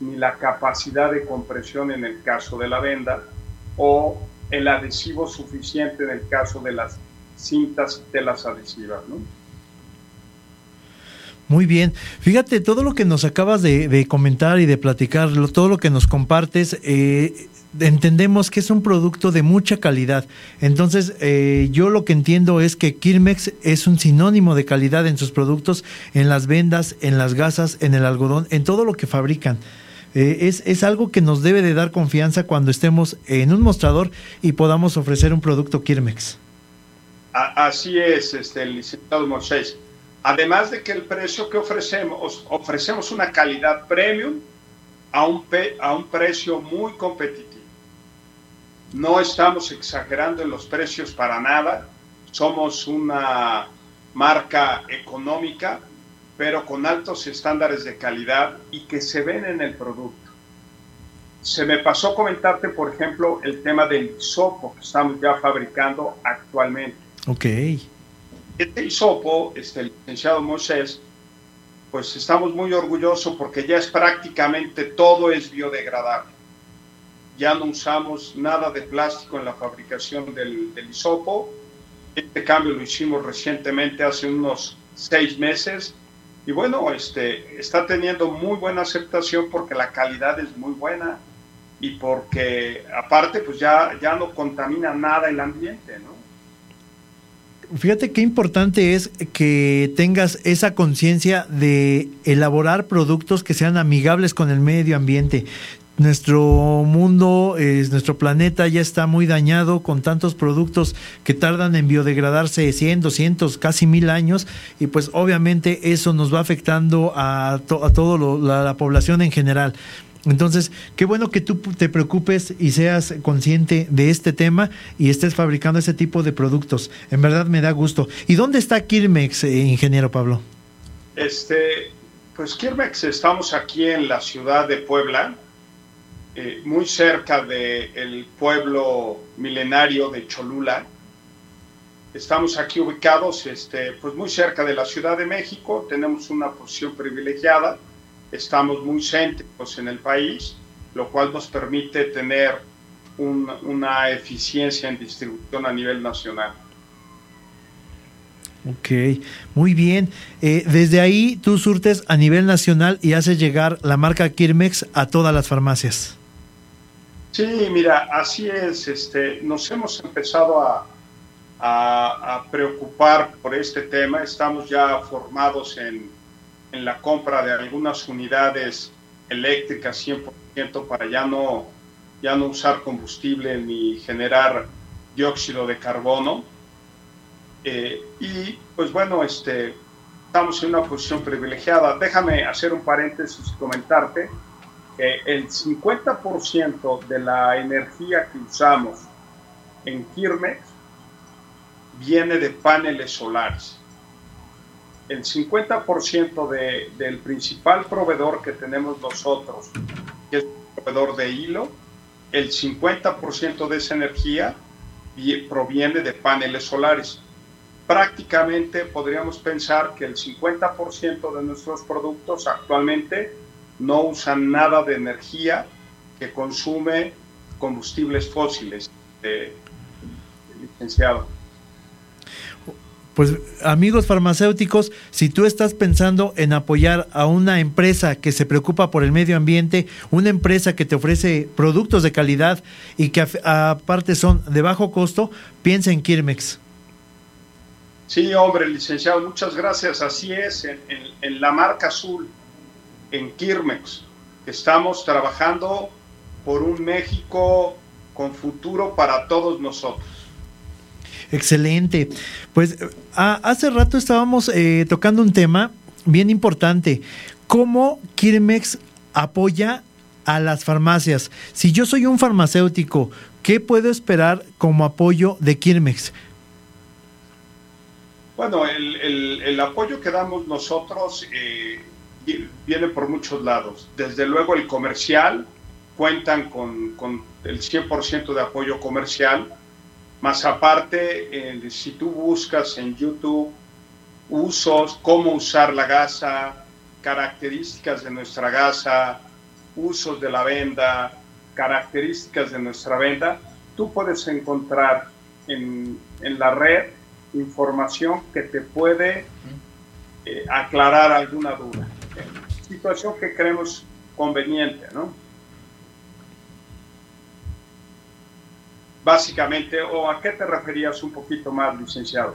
ni la capacidad de compresión en el caso de la venda o el adhesivo suficiente en el caso de las cintas y telas adhesivas. Muy bien. Fíjate, todo lo que nos acabas de, comentar y de platicar, todo lo que nos compartes, eh, entendemos que es un producto de mucha calidad. Entonces, eh, yo lo que entiendo es que Kirmex es un sinónimo de calidad en sus productos, en las vendas, en las gasas, en el algodón, en todo lo que fabrican. Eh, es, es, algo que nos debe de dar confianza cuando estemos en un mostrador y podamos ofrecer un producto Kirmex. Así es, este, licenciado Moisés. Además de que el precio que ofrecemos, ofrecemos una calidad premium a un, a un precio muy competitivo. No estamos exagerando en los precios para nada. Somos una marca económica, pero con altos estándares de calidad y que se ven en el producto. Se me pasó comentarte, por ejemplo, el tema del hisopo que estamos ya fabricando actualmente. Ok. Este hisopo, este, el licenciado Moisés, pues estamos muy orgullosos porque ya es prácticamente todo es biodegradable ya no usamos nada de plástico en la fabricación del, del hisopo. Este cambio lo hicimos recientemente, hace unos seis meses. Y bueno, este, está teniendo muy buena aceptación porque la calidad es muy buena y porque aparte pues ya, ya no contamina nada el ambiente, ¿no? Fíjate qué importante es que tengas esa conciencia de elaborar productos que sean amigables con el medio ambiente nuestro mundo, nuestro planeta ya está muy dañado con tantos productos que tardan en biodegradarse 100, 200, casi mil años y pues obviamente eso nos va afectando a, a toda la, población en general. Entonces, qué bueno que tú te preocupes y seas consciente de este tema y estés fabricando ese tipo de productos. En verdad me da gusto. ¿Y dónde está Kirmex, eh, ingeniero Pablo? Este, pues Kirmex estamos aquí en la ciudad de Puebla, eh, muy cerca del pueblo milenario de Cholula. Estamos aquí ubicados este, pues muy cerca de la Ciudad de México, tenemos una posición privilegiada, estamos muy céntricos en el país, lo cual nos permite tener una eficiencia en distribución a nivel nacional. Ok, muy bien. Eh, desde ahí tú surtes a nivel nacional y haces llegar la marca Kirmex a todas las farmacias. Sí, mira, así es. Este, nos hemos empezado a, a, preocupar por este tema. Estamos ya formados en, en, la compra de algunas unidades eléctricas 100% para ya no, ya no usar combustible ni generar dióxido de carbono eh, y pues bueno, este, estamos en una posición privilegiada. Déjame hacer un paréntesis y comentarte que el 50% de la energía que usamos en Kirmex viene de paneles solares. El 50% de, del principal proveedor que tenemos nosotros, que es el proveedor de hilo, el 50% de esa energía proviene de paneles solares prácticamente podríamos pensar que el 50% de nuestros productos actualmente no usan nada de energía que consume combustibles fósiles, eh, licenciado. Pues amigos farmacéuticos, si tú estás pensando en apoyar a una empresa que se preocupa por el medio ambiente, una empresa que te ofrece productos de calidad y que aparte son de bajo costo, piensa en Kirmex. Sí, hombre, licenciado, muchas gracias. Así es, en, la marca azul, en Kirmex, estamos trabajando por un México con futuro para todos nosotros. Excelente. Pues hace rato estábamos eh, tocando un tema bien importante. ¿Cómo Kirmex apoya a las farmacias? Si yo soy un farmacéutico, ¿qué puedo esperar como apoyo de Kirmex? Bueno, el, apoyo que damos nosotros eh, viene por muchos lados. Desde luego el comercial, cuentan con, el 100% de apoyo comercial, más aparte, eh, si tú buscas en YouTube usos, cómo usar la gasa, características de nuestra gasa, usos de la venda, características de nuestra venda, tú puedes encontrar en, en la red información que te puede eh, aclarar alguna duda. Situación que creemos conveniente, ¿no? Básicamente, ¿o a qué te referías un poquito más, licenciado?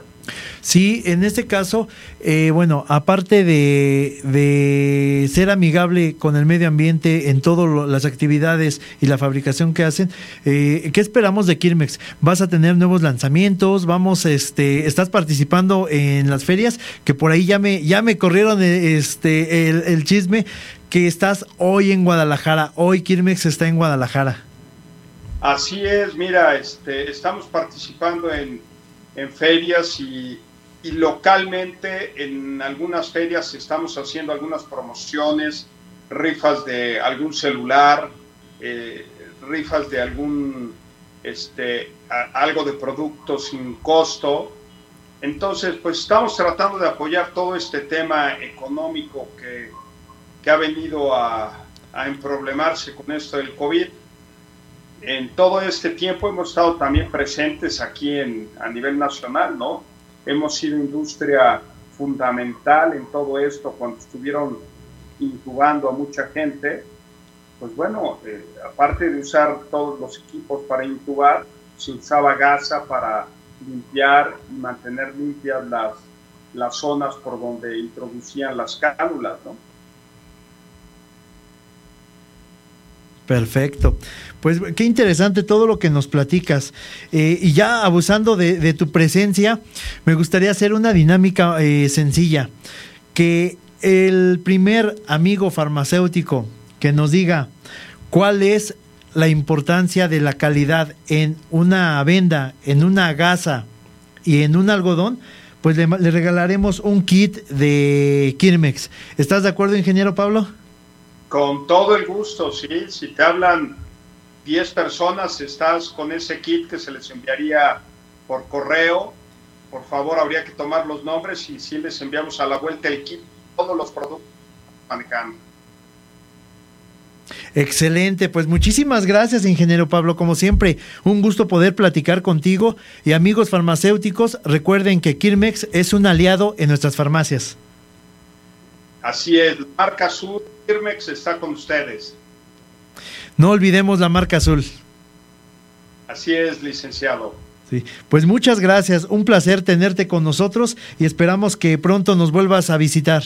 Sí, en este caso, eh, bueno, aparte de, ser amigable con el medio ambiente en todas las actividades y la fabricación que hacen, eh, ¿qué esperamos de Kirmex? ¿Vas a tener nuevos lanzamientos? Vamos, este, estás participando en las ferias, que por ahí ya me, ya me corrieron este, el, el chisme que estás hoy en Guadalajara. Hoy Kirmex está en Guadalajara. Así es, mira, este, estamos participando en, en ferias y localmente en algunas ferias estamos haciendo algunas promociones, rifas de algún celular, eh, rifas de algún, este, algo de producto sin costo. Entonces, pues estamos tratando de apoyar todo este tema económico que, que ha venido a, a emproblemarse con esto del COVID. En todo este tiempo hemos estado también presentes aquí en, a nivel nacional, ¿no? hemos sido industria fundamental en todo esto cuando estuvieron incubando a mucha gente. Pues bueno, eh, aparte de usar todos los equipos para incubar, se usaba gasa para limpiar y mantener limpias las, las zonas por donde introducían las cánulas, ¿no? Perfecto. Pues qué interesante todo lo que nos platicas. Eh, y ya abusando de, tu presencia, me gustaría hacer una dinámica eh, sencilla. Que el primer amigo farmacéutico que nos diga cuál es la importancia de la calidad en una venda, en una gasa y en un algodón, pues le, le regalaremos un kit de Kirmex. ¿Estás de acuerdo, ingeniero Pablo? Con todo el gusto, sí. Si te hablan 10 personas, estás con ese kit que se les enviaría por correo por favor, habría que tomar los nombres y si les enviamos a la vuelta el kit, todos los productos manejando. Excelente, pues muchísimas gracias, ingeniero Pablo. Como siempre, un gusto poder platicar contigo. Y amigos farmacéuticos, recuerden que Kirmex es un aliado en nuestras farmacias. Así es, la marca azul, Kirmex está con ustedes. No olvidemos la marca azul. Así es, licenciado. Sí, pues muchas gracias, un placer tenerte con nosotros y esperamos que pronto nos vuelvas a visitar.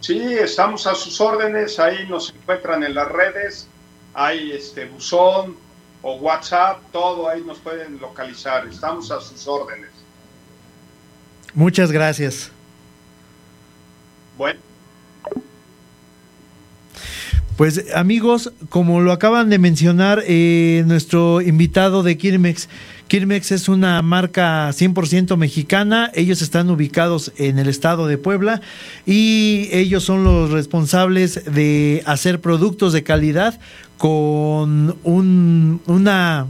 Sí, estamos a sus órdenes, ahí nos encuentran en las redes, hay este buzón o WhatsApp, todo ahí nos pueden localizar, estamos a sus órdenes. Muchas gracias. Bueno. Pues amigos, como lo acaban de mencionar eh, nuestro invitado de Kirmex, Kirmex es una marca 100% mexicana, ellos están ubicados en el estado de Puebla y ellos son los responsables de hacer productos de calidad con un, una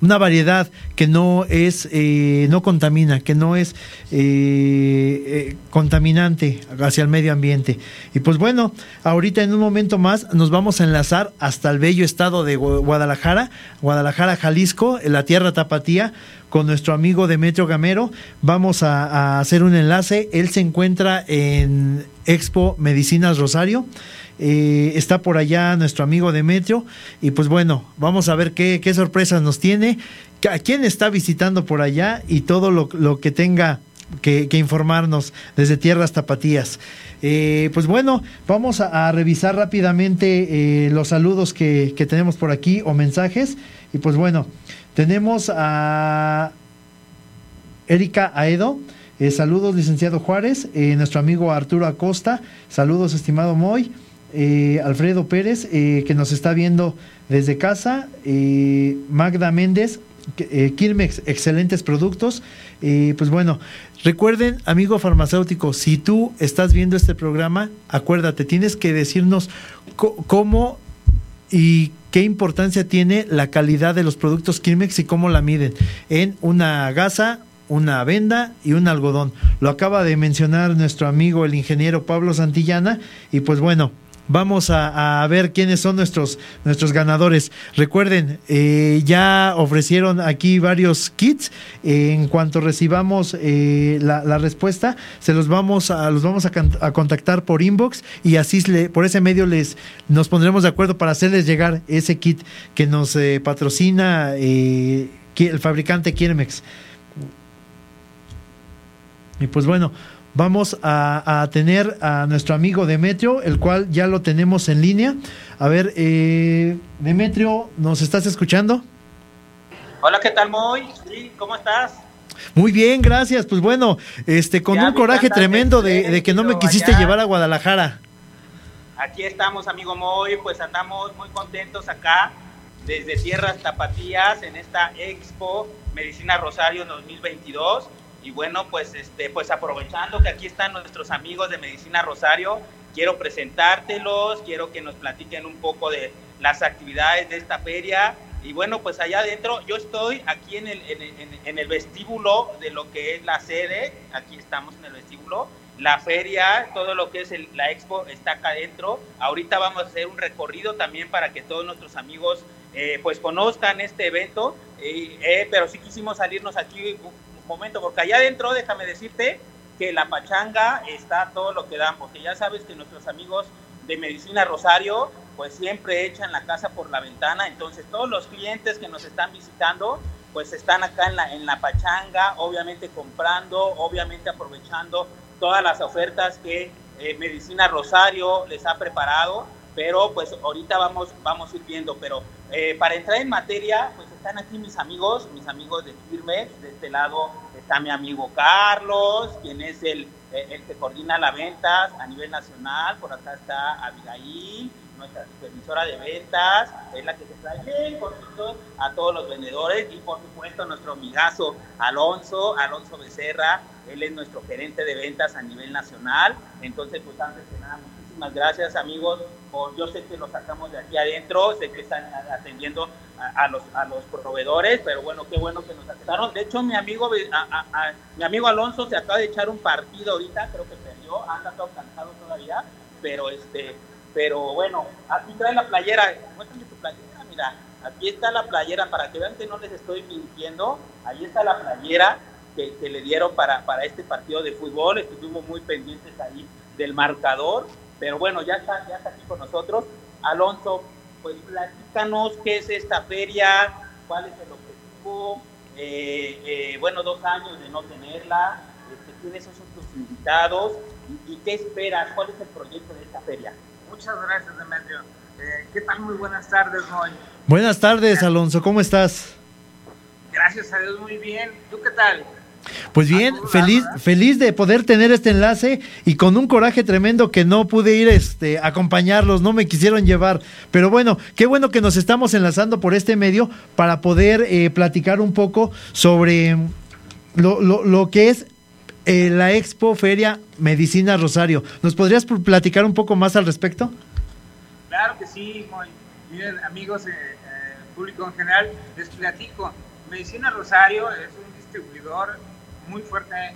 una variedad que no es eh, no contamina que no es eh, eh, contaminante hacia el medio ambiente. Y pues bueno ahorita en un momento más nos vamos a enlazar hasta el bello estado de Guadalajara Guadalajara Jalisco en la tierra tapatía con nuestro amigo Demetrio Gamero. Vamos a, a hacer un enlace. Él se encuentra en Expo Medicinas Rosario eh, está por allá nuestro amigo Demetrio. Y pues bueno, vamos a ver qué, sorpresas nos tiene, a quién está visitando por allá y todo lo, que tenga que, informarnos desde Tierras Tapatías. Eh, pues bueno, vamos a, revisar rápidamente eh, los saludos que, que, tenemos por aquí o mensajes. Y pues bueno, tenemos a Erika Aedo. saludos, licenciado Juárez. nuestro amigo Arturo Acosta. Saludos, estimado Moy. Eh, Alfredo Pérez, eh, que nos está viendo desde casa, eh, Magda Méndez, Kirmex, excelentes productos. pues bueno, recuerden, amigo farmacéutico, si tú estás viendo este programa, acuérdate, tienes que decirnos cómo y qué importancia tiene la calidad de los productos Kirmex y cómo la miden en una gasa, una venda y un algodón. Lo acaba de mencionar nuestro amigo el ingeniero Pablo Santillana y pues bueno, vamos a, ver quiénes son nuestros, nuestros ganadores. Recuerden, eh, ya ofrecieron aquí varios kits. en cuanto recibamos eh, la, respuesta, se los vamos a, los vamos a, contactar por inbox y así por ese medio les nos pondremos de acuerdo para hacerles llegar ese kit que nos eh, patrocina el fabricante Kirmex. Y pues bueno, vamos a, tener a nuestro amigo Demetrio, el cual ya lo tenemos en línea. A ver, eh, Demetrio, ¿nos estás escuchando? Hola, ¿qué tal, Moy? ¿cómo estás? Muy bien, gracias. Pues bueno, este, con un coraje tremendo de, que no me quisiste llevar a Guadalajara. Aquí estamos, amigo Moy, pues andamos muy contentos acá desde Tierras Tapatías en esta Expo Medicina Rosario 2022 y bueno, pues, este, pues aprovechando que aquí están nuestros amigos de Medicina Rosario, quiero presentártelos, quiero que nos platiquen un poco de las actividades de esta feria. Y bueno, pues allá adentro, yo estoy aquí en el, en, el vestíbulo de lo que es la sede, aquí estamos en el vestíbulo, la feria, todo lo que es la expo está acá adentro. Ahorita vamos a hacer un recorrido también para que todos nuestros amigos eh, pues conozcan este evento, eh, pero sí quisimos salirnos aquí momento, porque allá adentro, déjame decirte que la pachanga está todo lo que dan, porque ya sabes que nuestros amigos de Medicina Rosario, pues siempre echan la casa por la ventana, entonces todos los clientes que nos están visitando, pues están acá en la, en la pachanga, obviamente comprando, obviamente aprovechando todas las ofertas que eh, Medicina Rosario les ha preparado, pero pues ahorita vamos, vamos a ir viendo, pero eh, para entrar en materia, pues están aquí mis amigos, mis amigos de Firmex. De este lado está mi amigo Carlos, quien es el, eh, el que coordina las ventas a nivel nacional. Por acá está Abigail, nuestra supervisora de ventas, es la que se trae bien a todos los vendedores. Y por supuesto, nuestro amigazo Alonso, Alonso Becerra, él es nuestro gerente de ventas a nivel nacional. Entonces, pues antes que nada, muchísimas gracias amigos. Por, yo sé que lo sacamos de aquí adentro, sé que están atendiendo a, los, a los proveedores, pero bueno, qué bueno que nos aceptaron. De hecho, mi amigo, mi amigo Alonso se acaba de echar un partido ahorita, creo que perdió, anda todo cansado todavía, pero este, pero bueno, aquí trae la playera, muéstrame tu playera, mira, aquí está la playera, para que vean que no les estoy mintiendo, ahí está la playera que, que le dieron para, para este partido de fútbol, estuvimos muy pendientes ahí del marcador, pero bueno, ya está, ya está aquí con nosotros. Alonso, pues platícanos qué es esta feria, cuál es el objetivo, eh, eh, bueno, dos años de no tenerla, este, quiénes son tus invitados y, qué esperas, cuál es el proyecto de esta feria. Muchas gracias, Demetrio. Eh, ¿Qué tal? Muy buenas tardes, Moy. Buenas tardes, Alonso, ¿cómo estás? Gracias a Dios, muy bien. ¿Tú qué tal? Pues bien, feliz, feliz de poder tener este enlace y con un coraje tremendo que no pude ir este, a acompañarlos, no me quisieron llevar. Pero bueno, qué bueno que nos estamos enlazando por este medio para poder eh, platicar un poco sobre lo, lo, que es eh, la Expo Feria Medicina Rosario. ¿Nos podrías platicar un poco más al respecto? Claro que sí, miren amigos, eh, público en general, les platico. Medicina Rosario es un distribuidor muy fuerte eh,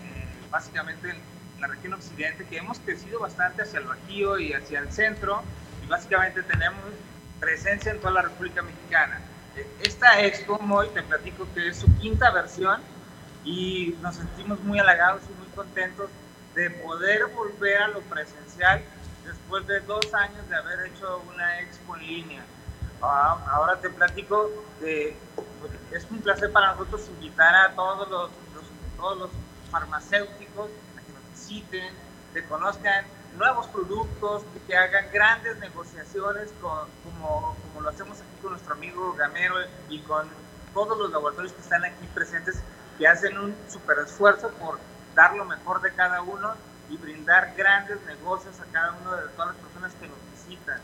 básicamente en la región occidente, que hemos crecido bastante hacia el Bajío y hacia el centro, y básicamente tenemos presencia en toda la República Mexicana. Eh, esta expo, hoy te platico que es su quinta versión y nos sentimos muy halagados y muy contentos de poder volver a lo presencial después de dos años de haber hecho una expo en línea. Ah, ahora te platico de, es un placer para nosotros invitar a todos los todos los farmacéuticos a que nos visiten, que conozcan nuevos productos, que hagan grandes negociaciones como, como lo hacemos aquí con nuestro amigo Gamero y con todos los laboratorios que están aquí presentes, que hacen un super esfuerzo por dar lo mejor de cada uno y brindar grandes negocios a cada una de todas las personas que nos visitan.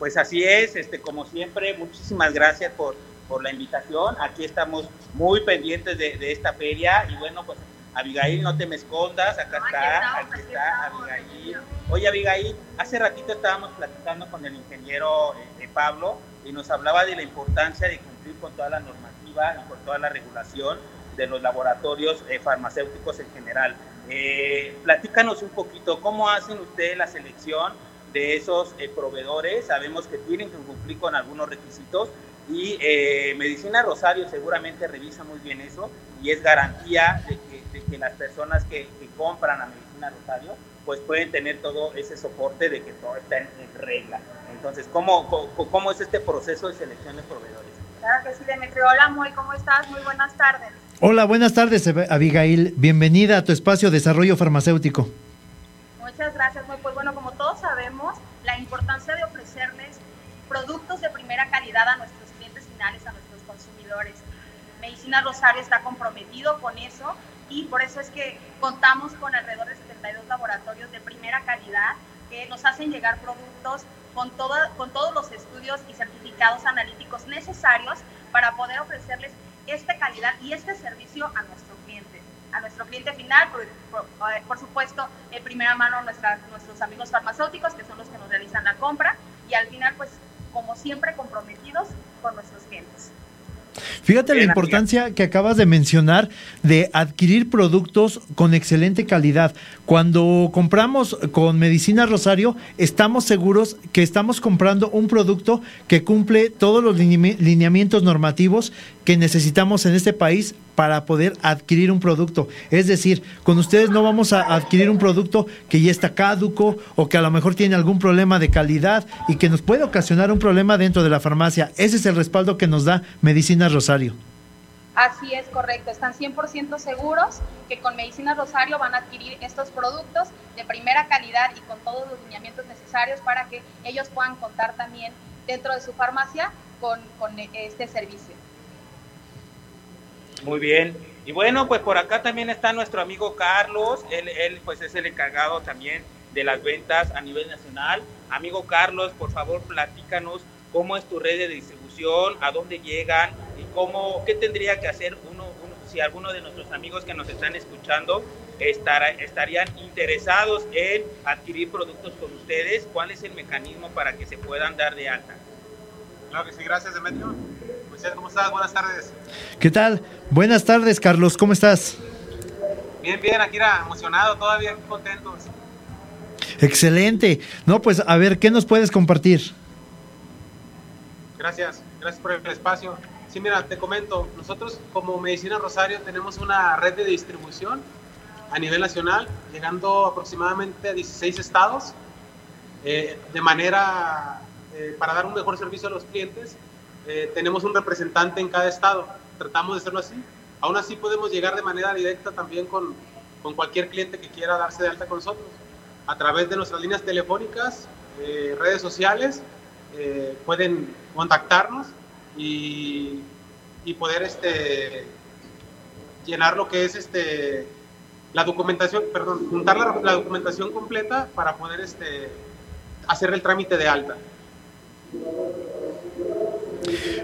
Pues así es, este, como siempre, muchísimas gracias por, por la invitación. Aquí estamos muy pendientes de, esta feria y bueno, pues Abigail, no te me escondas, acá está, aquí, está Abigail. Oye Abigail, hace ratito estábamos platicando con el ingeniero eh, Pablo y nos hablaba de la importancia de cumplir con toda la normativa y con toda la regulación de los laboratorios eh, farmacéuticos en general. Eh, platícanos un poquito, ¿cómo hacen ustedes la selección de esos proveedores? Sabemos que tienen que cumplir con algunos requisitos, y eh, Medicina Rosario seguramente revisa muy bien eso y es garantía de que, las personas que, compran a Medicina Rosario pues pueden tener todo ese soporte de que todo está en, regla. Entonces, ¿cómo, ¿cómo, es este proceso de selección de proveedores? Claro que sí, Demetrio. Hola, muy, ¿cómo estás? Muy buenas tardes. Hola, buenas tardes, Abigail. Bienvenida a tu espacio Desarrollo Farmacéutico. Muchas gracias, muy pues bueno, como todos sabemos, la importancia de ofrecerles productos de primera calidad a nuestros Medicina Rosario está comprometido con eso y por eso es que contamos con alrededor de 72 laboratorios de primera calidad que nos hacen llegar productos con, con todos los estudios y certificados analíticos necesarios para poder ofrecerles esta calidad y este servicio a nuestro cliente, a nuestro cliente final, por, supuesto, en primera mano nuestros amigos farmacéuticos, que son los que nos realizan la compra, y al final, pues como siempre, comprometidos con nuestros clientes. Fíjate la importancia que acabas de mencionar de adquirir productos con excelente calidad. Cuando compramos con Medicina Rosario, estamos seguros que estamos comprando un producto que cumple todos los lineamientos normativos que necesitamos en este país para poder adquirir un producto. Es decir, con ustedes no vamos a adquirir un producto que ya está caduco o que a lo mejor tiene algún problema de calidad y que nos puede ocasionar un problema dentro de la farmacia. Ese es el respaldo que nos da Medicina Rosario. Así es, correcto. Están 100% seguros que con Medicina Rosario van a adquirir estos productos de primera calidad y con todos los lineamientos necesarios para que ellos puedan contar también dentro de su farmacia con este servicio. Muy bien. Y bueno, pues por acá también está nuestro amigo Carlos. Él, él pues es el encargado también de las ventas a nivel nacional. Amigo Carlos, por favor, platícanos cómo es tu red de distribución, a dónde llegan y cómo, qué tendría que hacer uno, si alguno de nuestros amigos que nos están escuchando estarían interesados en adquirir productos con ustedes, ¿cuál es el mecanismo para que se puedan dar de alta? Claro que sí, gracias Demetrio. ¿Cómo estás? Buenas tardes. ¿Qué tal? Buenas tardes, Carlos, ¿cómo estás? Bien, bien, aquí era emocionado, todavía contentos. Excelente. No, pues a ver, ¿qué nos puedes compartir? Gracias, gracias por el espacio. Sí, mira, te comento, nosotros como Medicina Rosario tenemos una red de distribución a nivel nacional, llegando aproximadamente a 16 estados, eh, de manera eh, para dar un mejor servicio a los clientes. Eh, tenemos un representante en cada estado, tratamos de hacerlo así. Aún así podemos llegar de manera directa también con, con cualquier cliente que quiera darse de alta con nosotros, a través de nuestras líneas telefónicas, redes sociales, pueden contactarnos y, y poder este, llenar lo que es este, la documentación, perdón, juntar la, documentación completa para poder este, hacer el trámite de alta.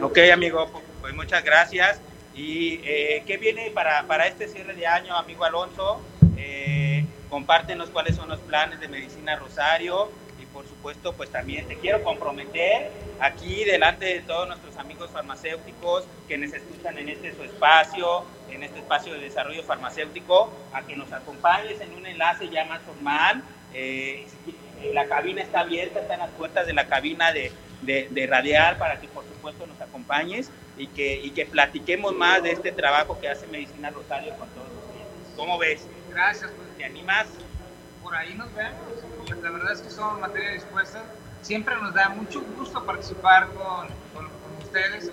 Ok, amigo, pues muchas gracias. ¿Y eh, qué viene para, para, este cierre de año, amigo Alonso? Eh, compártenos cuáles son los planes de Medicina Rosario y por supuesto, pues también te quiero comprometer aquí delante de todos nuestros amigos farmacéuticos que nos escuchan en este su espacio, en este espacio de desarrollo farmacéutico, a que nos acompañes en un enlace ya más formal. Eh, la cabina está abierta, están las puertas de la cabina de, de, Radial para que por supuesto nos acompañes y que, y que platiquemos más de este trabajo que hace Medicina Rosario con todos los clientes. ¿Cómo ves? Gracias. Pues, ¿Te animas? Por ahí nos vemos. La verdad es que somos materia dispuesta. Siempre nos da mucho gusto participar con, con, con ustedes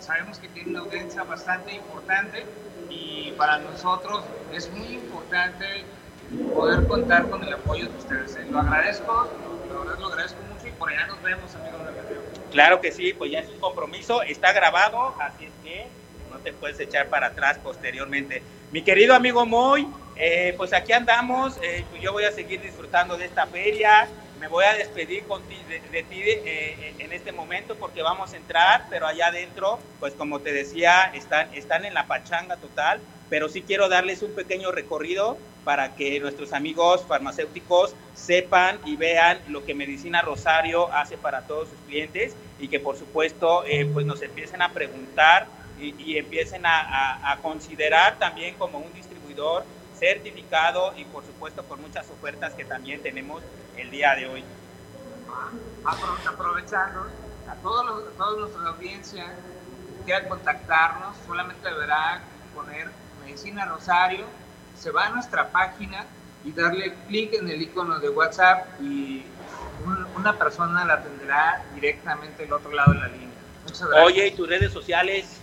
sabemos que tiene una audiencia bastante importante y para nosotros es muy importante poder contar con el apoyo de ustedes. ¿eh? Lo agradezco, la verdad lo agradezco mucho y por allá nos vemos, amigos de. Claro que sí, pues ya es un compromiso, está grabado, así es que no te puedes echar para atrás posteriormente. Mi querido amigo Moy, eh, pues aquí andamos, eh, yo voy a seguir disfrutando de esta feria, me voy a despedir de, ti eh, en este momento porque vamos a entrar, pero allá adentro, pues como te decía, están, están en la pachanga total, pero sí quiero darles un pequeño recorrido para que nuestros amigos farmacéuticos sepan y vean lo que Medicina Rosario hace para todos sus clientes y que por supuesto eh, pues nos empiecen a preguntar y, empiecen a, a considerar también como un distribuidor certificado y por supuesto con muchas ofertas que también tenemos el día de hoy. Aprovechando, a todos toda nuestra audiencia que quiera contactarnos, solamente deberá poner Medicina Rosario, se va a nuestra página y darle clic en el icono de WhatsApp y una persona la atenderá directamente del otro lado de la línea. Oye, ¿y tus redes sociales?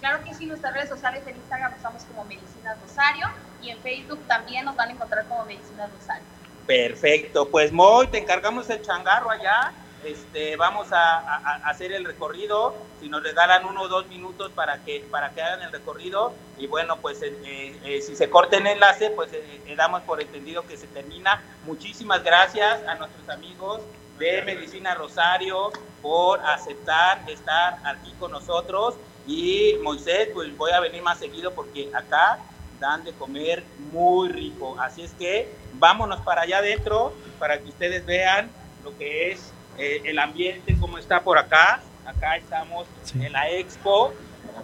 Claro que sí, nuestras redes sociales en Instagram estamos como Medicina Rosario y en Facebook también nos van a encontrar como Medicina Rosario. Perfecto, pues Moy, te encargamos el changarro allá. Este, vamos a, hacer el recorrido, si nos regalan uno o dos minutos para que, para que hagan el recorrido y bueno, pues eh, eh, eh, si se corta el enlace, pues damos por entendido que se termina. Muchísimas gracias a nuestros amigos de Medicina Rosario por aceptar estar aquí con nosotros y Moisés, pues voy a venir más seguido porque acá dan de comer muy rico. Así es que vámonos para allá adentro para que ustedes vean lo que es eh, el ambiente, cómo está por acá. Acá estamos en la expo,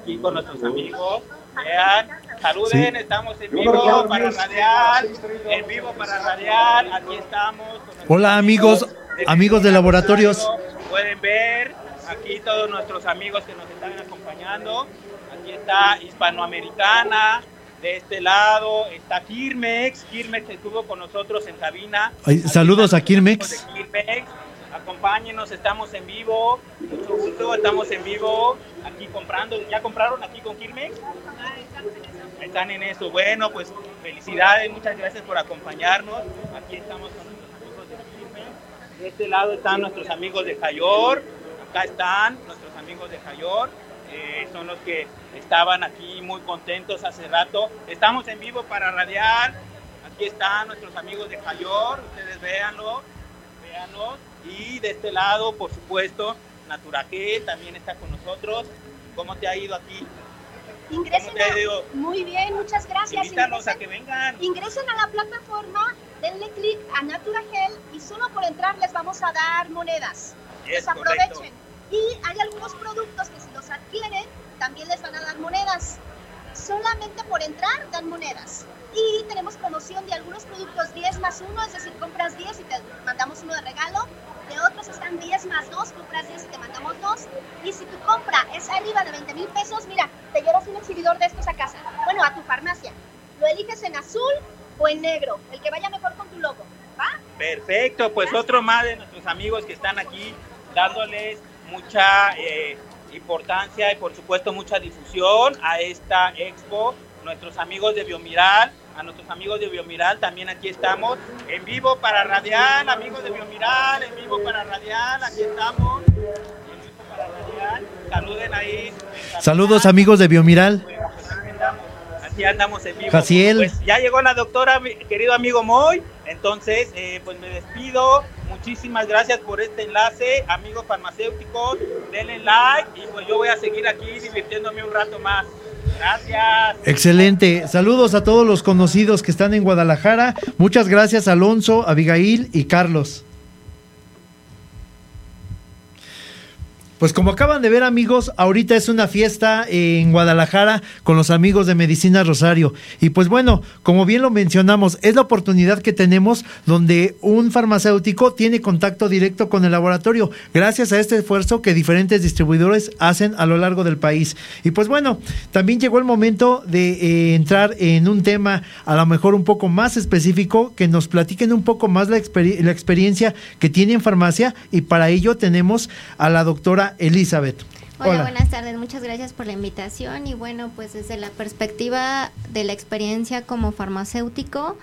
aquí con nuestros amigos. Vean, saluden, estamos en vivo para Radial, en vivo para Radial, aquí estamos. Hola amigos, amigos de laboratorios. Pueden ver aquí todos nuestros amigos que nos están acompañando. Aquí está Hispanoamericana, de este lado está Kirmex. Kirmex estuvo con nosotros en cabina. saludos a Kirmex. Acompáñenos, estamos en vivo. Mucho gusto, estamos en vivo. Aquí comprando. ¿Ya compraron aquí con Kirmex? Están en eso. Bueno, pues felicidades, muchas gracias por acompañarnos. Aquí estamos con nuestros amigos de Kirmex. De este lado están nuestros amigos de Jayor. Acá están nuestros amigos de Jayor. Eh, son los que estaban aquí muy contentos hace rato. Estamos en vivo para radiar. Aquí están nuestros amigos de Jayor, ustedes véanlo, véanlo. Y de este lado, por supuesto, Naturajé también está con nosotros. ¿Cómo te ha ido aquí? Ingresen a, muy bien, muchas gracias. Invítanos a que vengan. Ingresen a la plataforma, denle clic a Natura Gel y solo por entrar les vamos a dar monedas. Es aprovechen. Y hay algunos productos que si los adquieren, también les van a dar monedas. Solamente por entrar dan monedas. Y tenemos promoción de algunos productos 10 más 1, es decir, compras 10 y te mandamos uno de regalo. De otros están 10 más 2, compras 10 y te mandamos 2. Y si tu compra es arriba de 20 mil pesos, mira, te llevas un exhibidor de estos a casa. Bueno, a tu farmacia. Lo eliges en azul o en negro, el que vaya mejor con tu logo. ¿Va? Perfecto, pues otro más de nuestros amigos que están aquí dándoles mucha eh, importancia y por supuesto mucha difusión a esta expo. Nuestros amigos de Biomiral, a nuestros amigos de Biomiral, también aquí estamos en vivo para Radial, amigos de Biomiral, en vivo para Radial, aquí estamos. En vivo para Radial. Saluden ahí. Saludos amigos de Biomiral. Aquí andamos en vivo. Jaciel. Pues ya llegó la doctora, querido amigo Moy. Entonces, eh, pues me despido. Muchísimas gracias por este enlace, amigos farmacéuticos. Denle like y pues yo voy a seguir aquí divirtiéndome un rato más. Gracias. Excelente. Saludos a todos los conocidos que están en Guadalajara. Muchas gracias Alonso, Abigail y Carlos. Pues como acaban de ver amigos, ahorita es una fiesta en Guadalajara con los amigos de Medicina Rosario. Y pues bueno, como bien lo mencionamos, es la oportunidad que tenemos donde un farmacéutico tiene contacto directo con el laboratorio, gracias a este esfuerzo que diferentes distribuidores hacen a lo largo del país. Y pues bueno, también llegó el momento de eh, entrar en un tema a lo mejor un poco más específico, que nos platiquen un poco más la, la experiencia que tiene en farmacia y para ello tenemos a la doctora Elizabeth. Hola, buenas tardes. Muchas gracias por la invitación. Y bueno, pues desde la perspectiva de la experiencia como farmacéutico,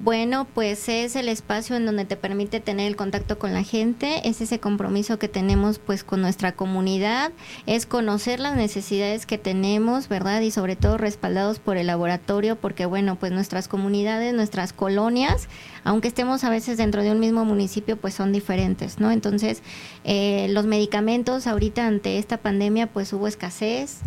bueno, pues es el espacio en donde te permite tener el contacto con la gente, es ese compromiso que tenemos pues con nuestra comunidad, es conocer las necesidades que tenemos, ¿verdad? Y sobre todo respaldados por el laboratorio, porque bueno, pues nuestras comunidades, nuestras colonias, aunque estemos a veces dentro de un mismo municipio, pues son diferentes, ¿no? Entonces, eh, los medicamentos ahorita ante esta pandemia pues hubo escasez.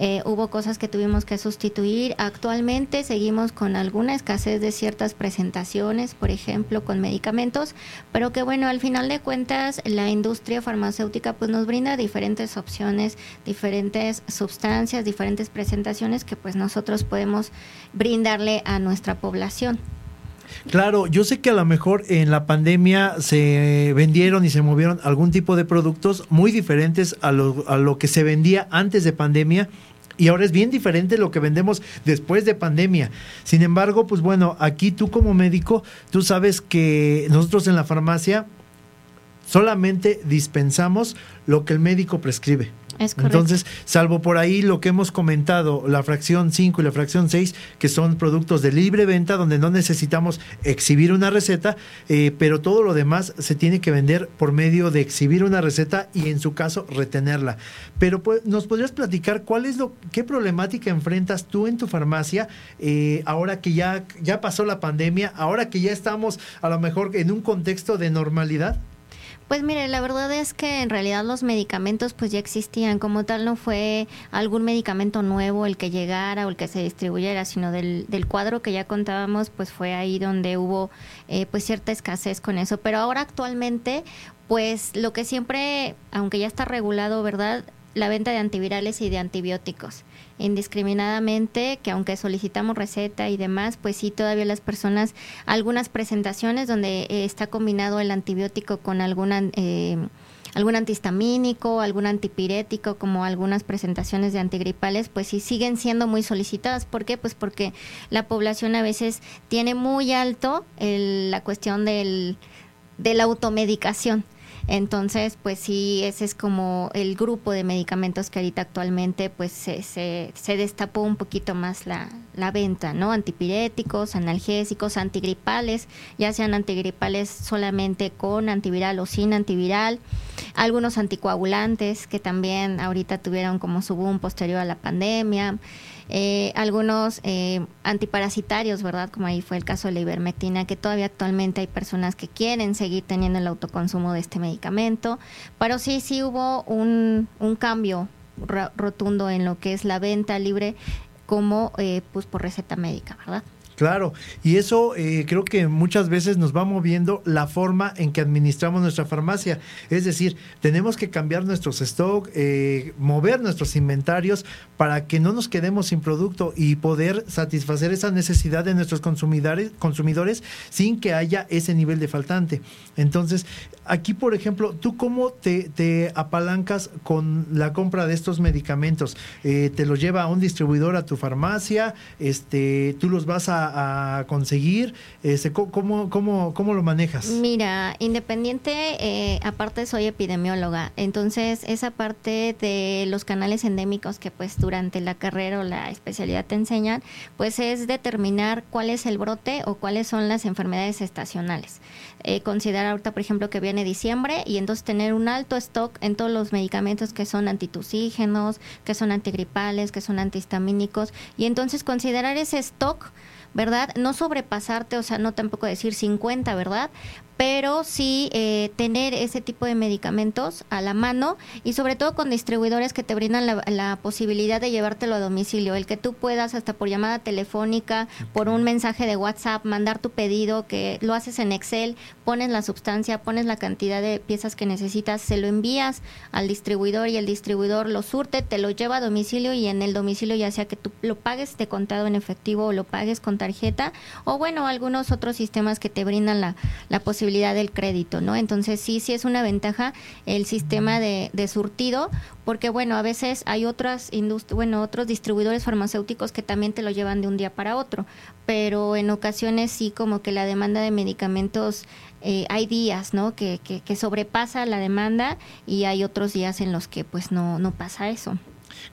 Eh, hubo cosas que tuvimos que sustituir. Actualmente seguimos con alguna escasez de ciertas presentaciones, por ejemplo, con medicamentos, pero que bueno, al final de cuentas la industria farmacéutica pues nos brinda diferentes opciones, diferentes sustancias, diferentes presentaciones que pues nosotros podemos brindarle a nuestra población. Claro, yo sé que a lo mejor en la pandemia se vendieron y se movieron algún tipo de productos muy diferentes a lo, a lo que se vendía antes de pandemia y ahora es bien diferente lo que vendemos después de pandemia. Sin embargo, pues bueno, aquí tú como médico, tú sabes que nosotros en la farmacia solamente dispensamos lo que el médico prescribe. Entonces, salvo por ahí lo que hemos comentado, la fracción 5 y la fracción 6, que son productos de libre venta, donde no necesitamos exhibir una receta, eh, pero todo lo demás se tiene que vender por medio de exhibir una receta y en su caso retenerla. Pero pues, nos podrías platicar cuál es lo, qué problemática enfrentas tú en tu farmacia eh, ahora que ya, ya pasó la pandemia, ahora que ya estamos a lo mejor en un contexto de normalidad. Pues mire, la verdad es que en realidad los medicamentos pues ya existían, como tal no fue algún medicamento nuevo el que llegara o el que se distribuyera, sino del, del cuadro que ya contábamos pues fue ahí donde hubo eh, pues cierta escasez con eso. Pero ahora actualmente pues lo que siempre, aunque ya está regulado, ¿verdad? La venta de antivirales y de antibióticos indiscriminadamente, que aunque solicitamos receta y demás, pues sí, todavía las personas, algunas presentaciones donde eh, está combinado el antibiótico con alguna... Eh, algún antihistamínico, algún antipirético, como algunas presentaciones de antigripales, pues sí siguen siendo muy solicitadas. ¿Por qué? Pues porque la población a veces tiene muy alto la cuestión del, de la automedicación. Entonces, pues sí, ese es como el grupo de medicamentos que ahorita actualmente pues se, se, destapó un poquito más la, la venta, ¿no? Antipiréticos, analgésicos, antigripales, ya sean antigripales solamente con antiviral o sin antiviral, algunos anticoagulantes que también ahorita tuvieron como su boom posterior a la pandemia. Eh, algunos eh, antiparasitarios, ¿verdad? Como ahí fue el caso de la ivermectina, que todavía actualmente hay personas que quieren seguir teniendo el autoconsumo de este medicamento, pero sí, sí hubo un, un cambio rotundo en lo que es la venta libre como eh, pues por receta médica, ¿verdad? Claro, y eso eh, creo que muchas veces nos va moviendo la forma en que administramos nuestra farmacia. Es decir, tenemos que cambiar nuestros stock, eh, mover nuestros inventarios para que no nos quedemos sin producto y poder satisfacer esa necesidad de nuestros consumidores, consumidores sin que haya ese nivel de faltante. Entonces, aquí, por ejemplo, ¿tú cómo te, apalancas con la compra de estos medicamentos? Eh, ¿Te los lleva a un distribuidor a tu farmacia? Este, ¿Tú los vas a a, conseguir? Este, ¿cómo, cómo, cómo, lo manejas? Mira, independiente, eh, aparte soy epidemióloga, entonces esa parte de los canales endémicos que pues durante la carrera o la especialidad te enseñan, pues es determinar cuál es el brote o cuáles son las enfermedades estacionales. Eh, considerar ahorita, por ejemplo, que viene diciembre y entonces tener un alto stock en todos los medicamentos que son antitusígenos, que son antigripales, que son antihistamínicos y entonces considerar ese stock ¿verdad? No sobrepasarte, o sea, no tampoco decir 50, ¿verdad? pero sí eh, tener ese tipo de medicamentos a la mano y sobre todo con distribuidores que te brindan la, posibilidad de llevártelo a domicilio, el que tú puedas hasta por llamada telefónica, por un mensaje de WhatsApp, mandar tu pedido, que lo haces en Excel, pones la sustancia, pones la cantidad de piezas que necesitas, se lo envías al distribuidor y el distribuidor lo surte, te lo lleva a domicilio y en el domicilio ya sea que tú lo pagues de contado en efectivo o lo pagues con tarjeta o bueno, algunos otros sistemas que te brindan la, la posibilidad del crédito, ¿no? Entonces sí, sí es una ventaja el sistema de, de surtido, porque bueno, a veces hay otras bueno, otros distribuidores farmacéuticos que también te lo llevan de un día para otro, pero en ocasiones sí como que la demanda de medicamentos eh, hay días, ¿no? Que, que, que sobrepasa la demanda y hay otros días en los que pues no, no pasa eso.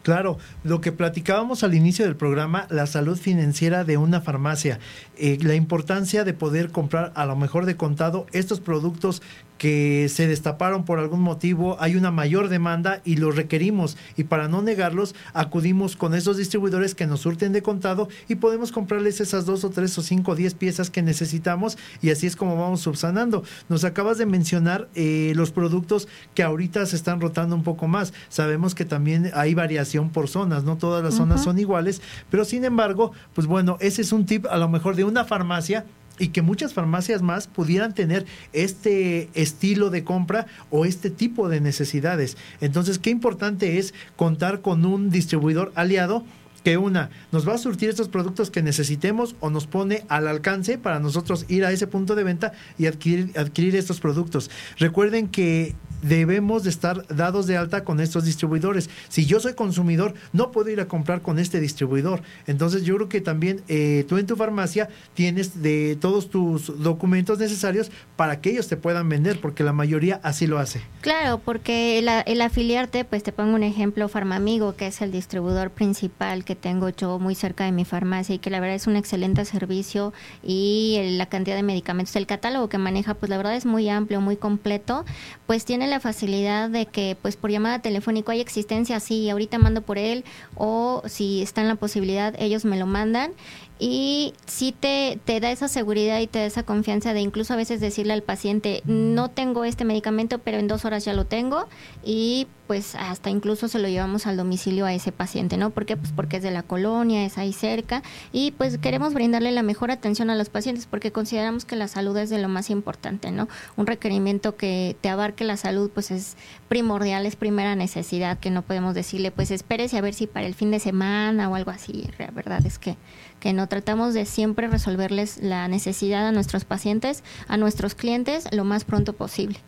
Claro, lo que platicábamos al inicio del programa, la salud financiera de una farmacia, eh, la importancia de poder comprar a lo mejor de contado estos productos que se destaparon por algún motivo, hay una mayor demanda y los requerimos y para no negarlos acudimos con esos distribuidores que nos surten de contado y podemos comprarles esas dos o tres o cinco o diez piezas que necesitamos y así es como vamos subsanando. Nos acabas de mencionar eh, los productos que ahorita se están rotando un poco más. Sabemos que también hay variación por zonas, no todas las zonas son iguales, pero sin embargo, pues bueno, ese es un tip a lo mejor de una farmacia y que muchas farmacias más pudieran tener este estilo de compra o este tipo de necesidades. Entonces, qué importante es contar con un distribuidor aliado que una nos va a surtir estos productos que necesitemos o nos pone al alcance para nosotros ir a ese punto de venta y adquirir, adquirir estos productos. Recuerden que debemos de estar dados de alta con estos distribuidores. Si yo soy consumidor, no puedo ir a comprar con este distribuidor. Entonces yo creo que también eh, tú en tu farmacia tienes de todos tus documentos necesarios para que ellos te puedan vender, porque la mayoría así lo hace. Claro, porque el, afiliarte, pues te pongo un ejemplo, Farmamigo, que es el distribuidor principal que tengo yo muy cerca de mi farmacia y que la verdad es un excelente servicio y la cantidad de medicamentos, el catálogo que maneja, pues la verdad es muy amplio, muy completo, pues tiene la facilidad de que pues por llamada telefónica hay existencia, sí, ahorita mando por él o si está en la posibilidad ellos me lo mandan y sí te, te da esa seguridad y te da esa confianza de incluso a veces decirle al paciente, no tengo este medicamento, pero en dos horas ya lo tengo y pues hasta incluso se lo llevamos al domicilio a ese paciente, ¿no? ¿Por qué? Pues porque es de la colonia, es ahí cerca y pues queremos brindarle la mejor atención a los pacientes porque consideramos que la salud es de lo más importante, ¿no? Un requerimiento que te abarque la salud pues es primordial, es primera necesidad que no podemos decirle pues espérese a ver si para el fin de semana o algo así, la verdad es que que no tratamos de siempre resolverles la necesidad a nuestros pacientes, a nuestros clientes lo más pronto posible.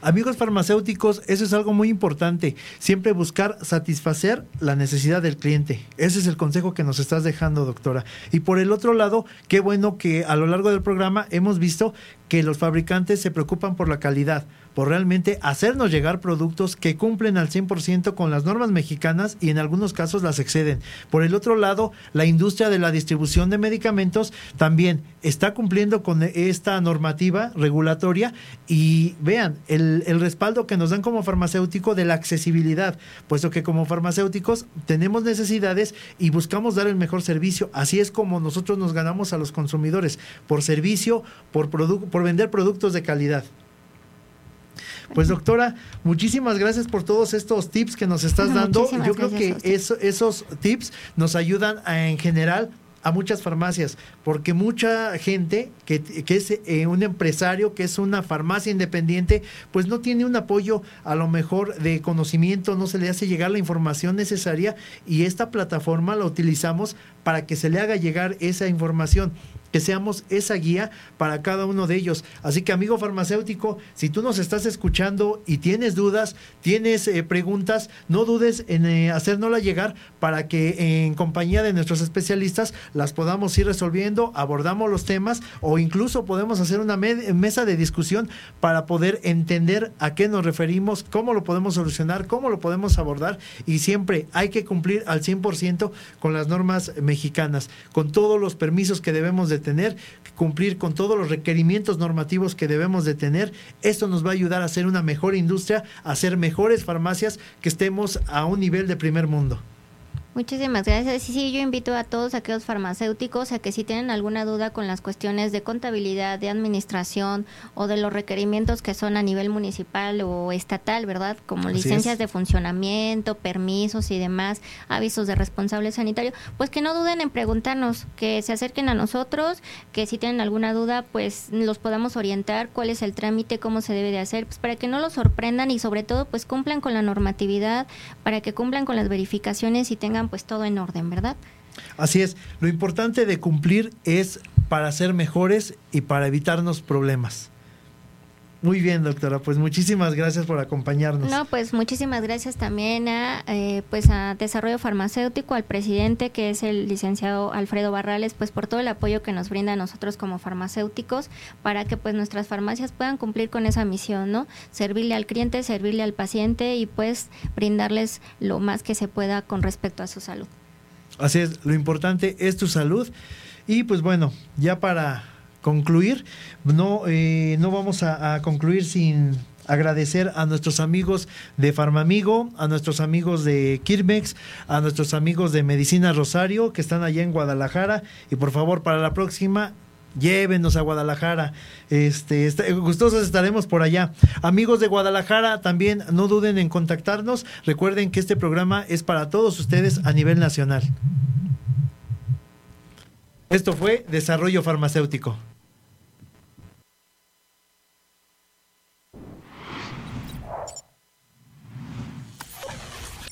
Amigos farmacéuticos, eso es algo muy importante. Siempre buscar satisfacer la necesidad del cliente. Ese es el consejo que nos estás dejando, doctora. Y por el otro lado, qué bueno que a lo largo del programa hemos visto que los fabricantes se preocupan por la calidad por realmente hacernos llegar productos que cumplen al 100% con las normas mexicanas y en algunos casos las exceden. Por el otro lado, la industria de la distribución de medicamentos también está cumpliendo con esta normativa regulatoria y vean el, el respaldo que nos dan como farmacéutico de la accesibilidad, puesto que como farmacéuticos tenemos necesidades y buscamos dar el mejor servicio. Así es como nosotros nos ganamos a los consumidores, por servicio, por, por vender productos de calidad. Pues doctora, muchísimas gracias por todos estos tips que nos estás dando. Yo creo que esos tips nos ayudan en general a muchas farmacias, porque mucha gente que, es eh, un empresario, que es una farmacia independiente, pues no tiene un apoyo a lo mejor de conocimiento, no se le hace llegar la información necesaria y esta plataforma la utilizamos para que se le haga llegar esa información que seamos esa guía para cada uno de ellos. Así que amigo farmacéutico, si tú nos estás escuchando y tienes dudas, tienes eh, preguntas, no dudes en eh, hacérnosla llegar para que en compañía de nuestros especialistas las podamos ir resolviendo, abordamos los temas o incluso podemos hacer una mesa de discusión para poder entender a qué nos referimos, cómo lo podemos solucionar, cómo lo podemos abordar y siempre hay que cumplir al 100% con las normas mexicanas, con todos los permisos que debemos de tener, cumplir con todos los requerimientos normativos que debemos de tener. Esto nos va a ayudar a hacer una mejor industria, a hacer mejores farmacias, que estemos a un nivel de primer mundo. Muchísimas gracias. Sí, sí, yo invito a todos aquellos farmacéuticos a que si tienen alguna duda con las cuestiones de contabilidad, de administración o de los requerimientos que son a nivel municipal o estatal, ¿verdad? Como licencias de funcionamiento, permisos y demás, avisos de responsable sanitario, pues que no duden en preguntarnos, que se acerquen a nosotros, que si tienen alguna duda, pues los podamos orientar cuál es el trámite, cómo se debe de hacer, pues para que no los sorprendan y sobre todo pues cumplan con la normatividad, para que cumplan con las verificaciones y tengan pues todo en orden, ¿verdad? Así es, lo importante de cumplir es para ser mejores y para evitarnos problemas. Muy bien, doctora. Pues muchísimas gracias por acompañarnos. No, pues muchísimas gracias también a, eh, pues a Desarrollo Farmacéutico, al presidente que es el licenciado Alfredo Barrales, pues por todo el apoyo que nos brinda a nosotros como farmacéuticos para que pues nuestras farmacias puedan cumplir con esa misión, ¿no? Servirle al cliente, servirle al paciente y pues brindarles lo más que se pueda con respecto a su salud. Así es, lo importante es tu salud. Y pues bueno, ya para concluir. No, eh, no vamos a, concluir sin agradecer a nuestros amigos de Farmamigo, a nuestros amigos de Kirmex, a nuestros amigos de Medicina Rosario que están allá en Guadalajara y por favor para la próxima llévenos a Guadalajara. Este, gustosos estaremos por allá. Amigos de Guadalajara, también no duden en contactarnos. Recuerden que este programa es para todos ustedes a nivel nacional. Esto fue Desarrollo Farmacéutico.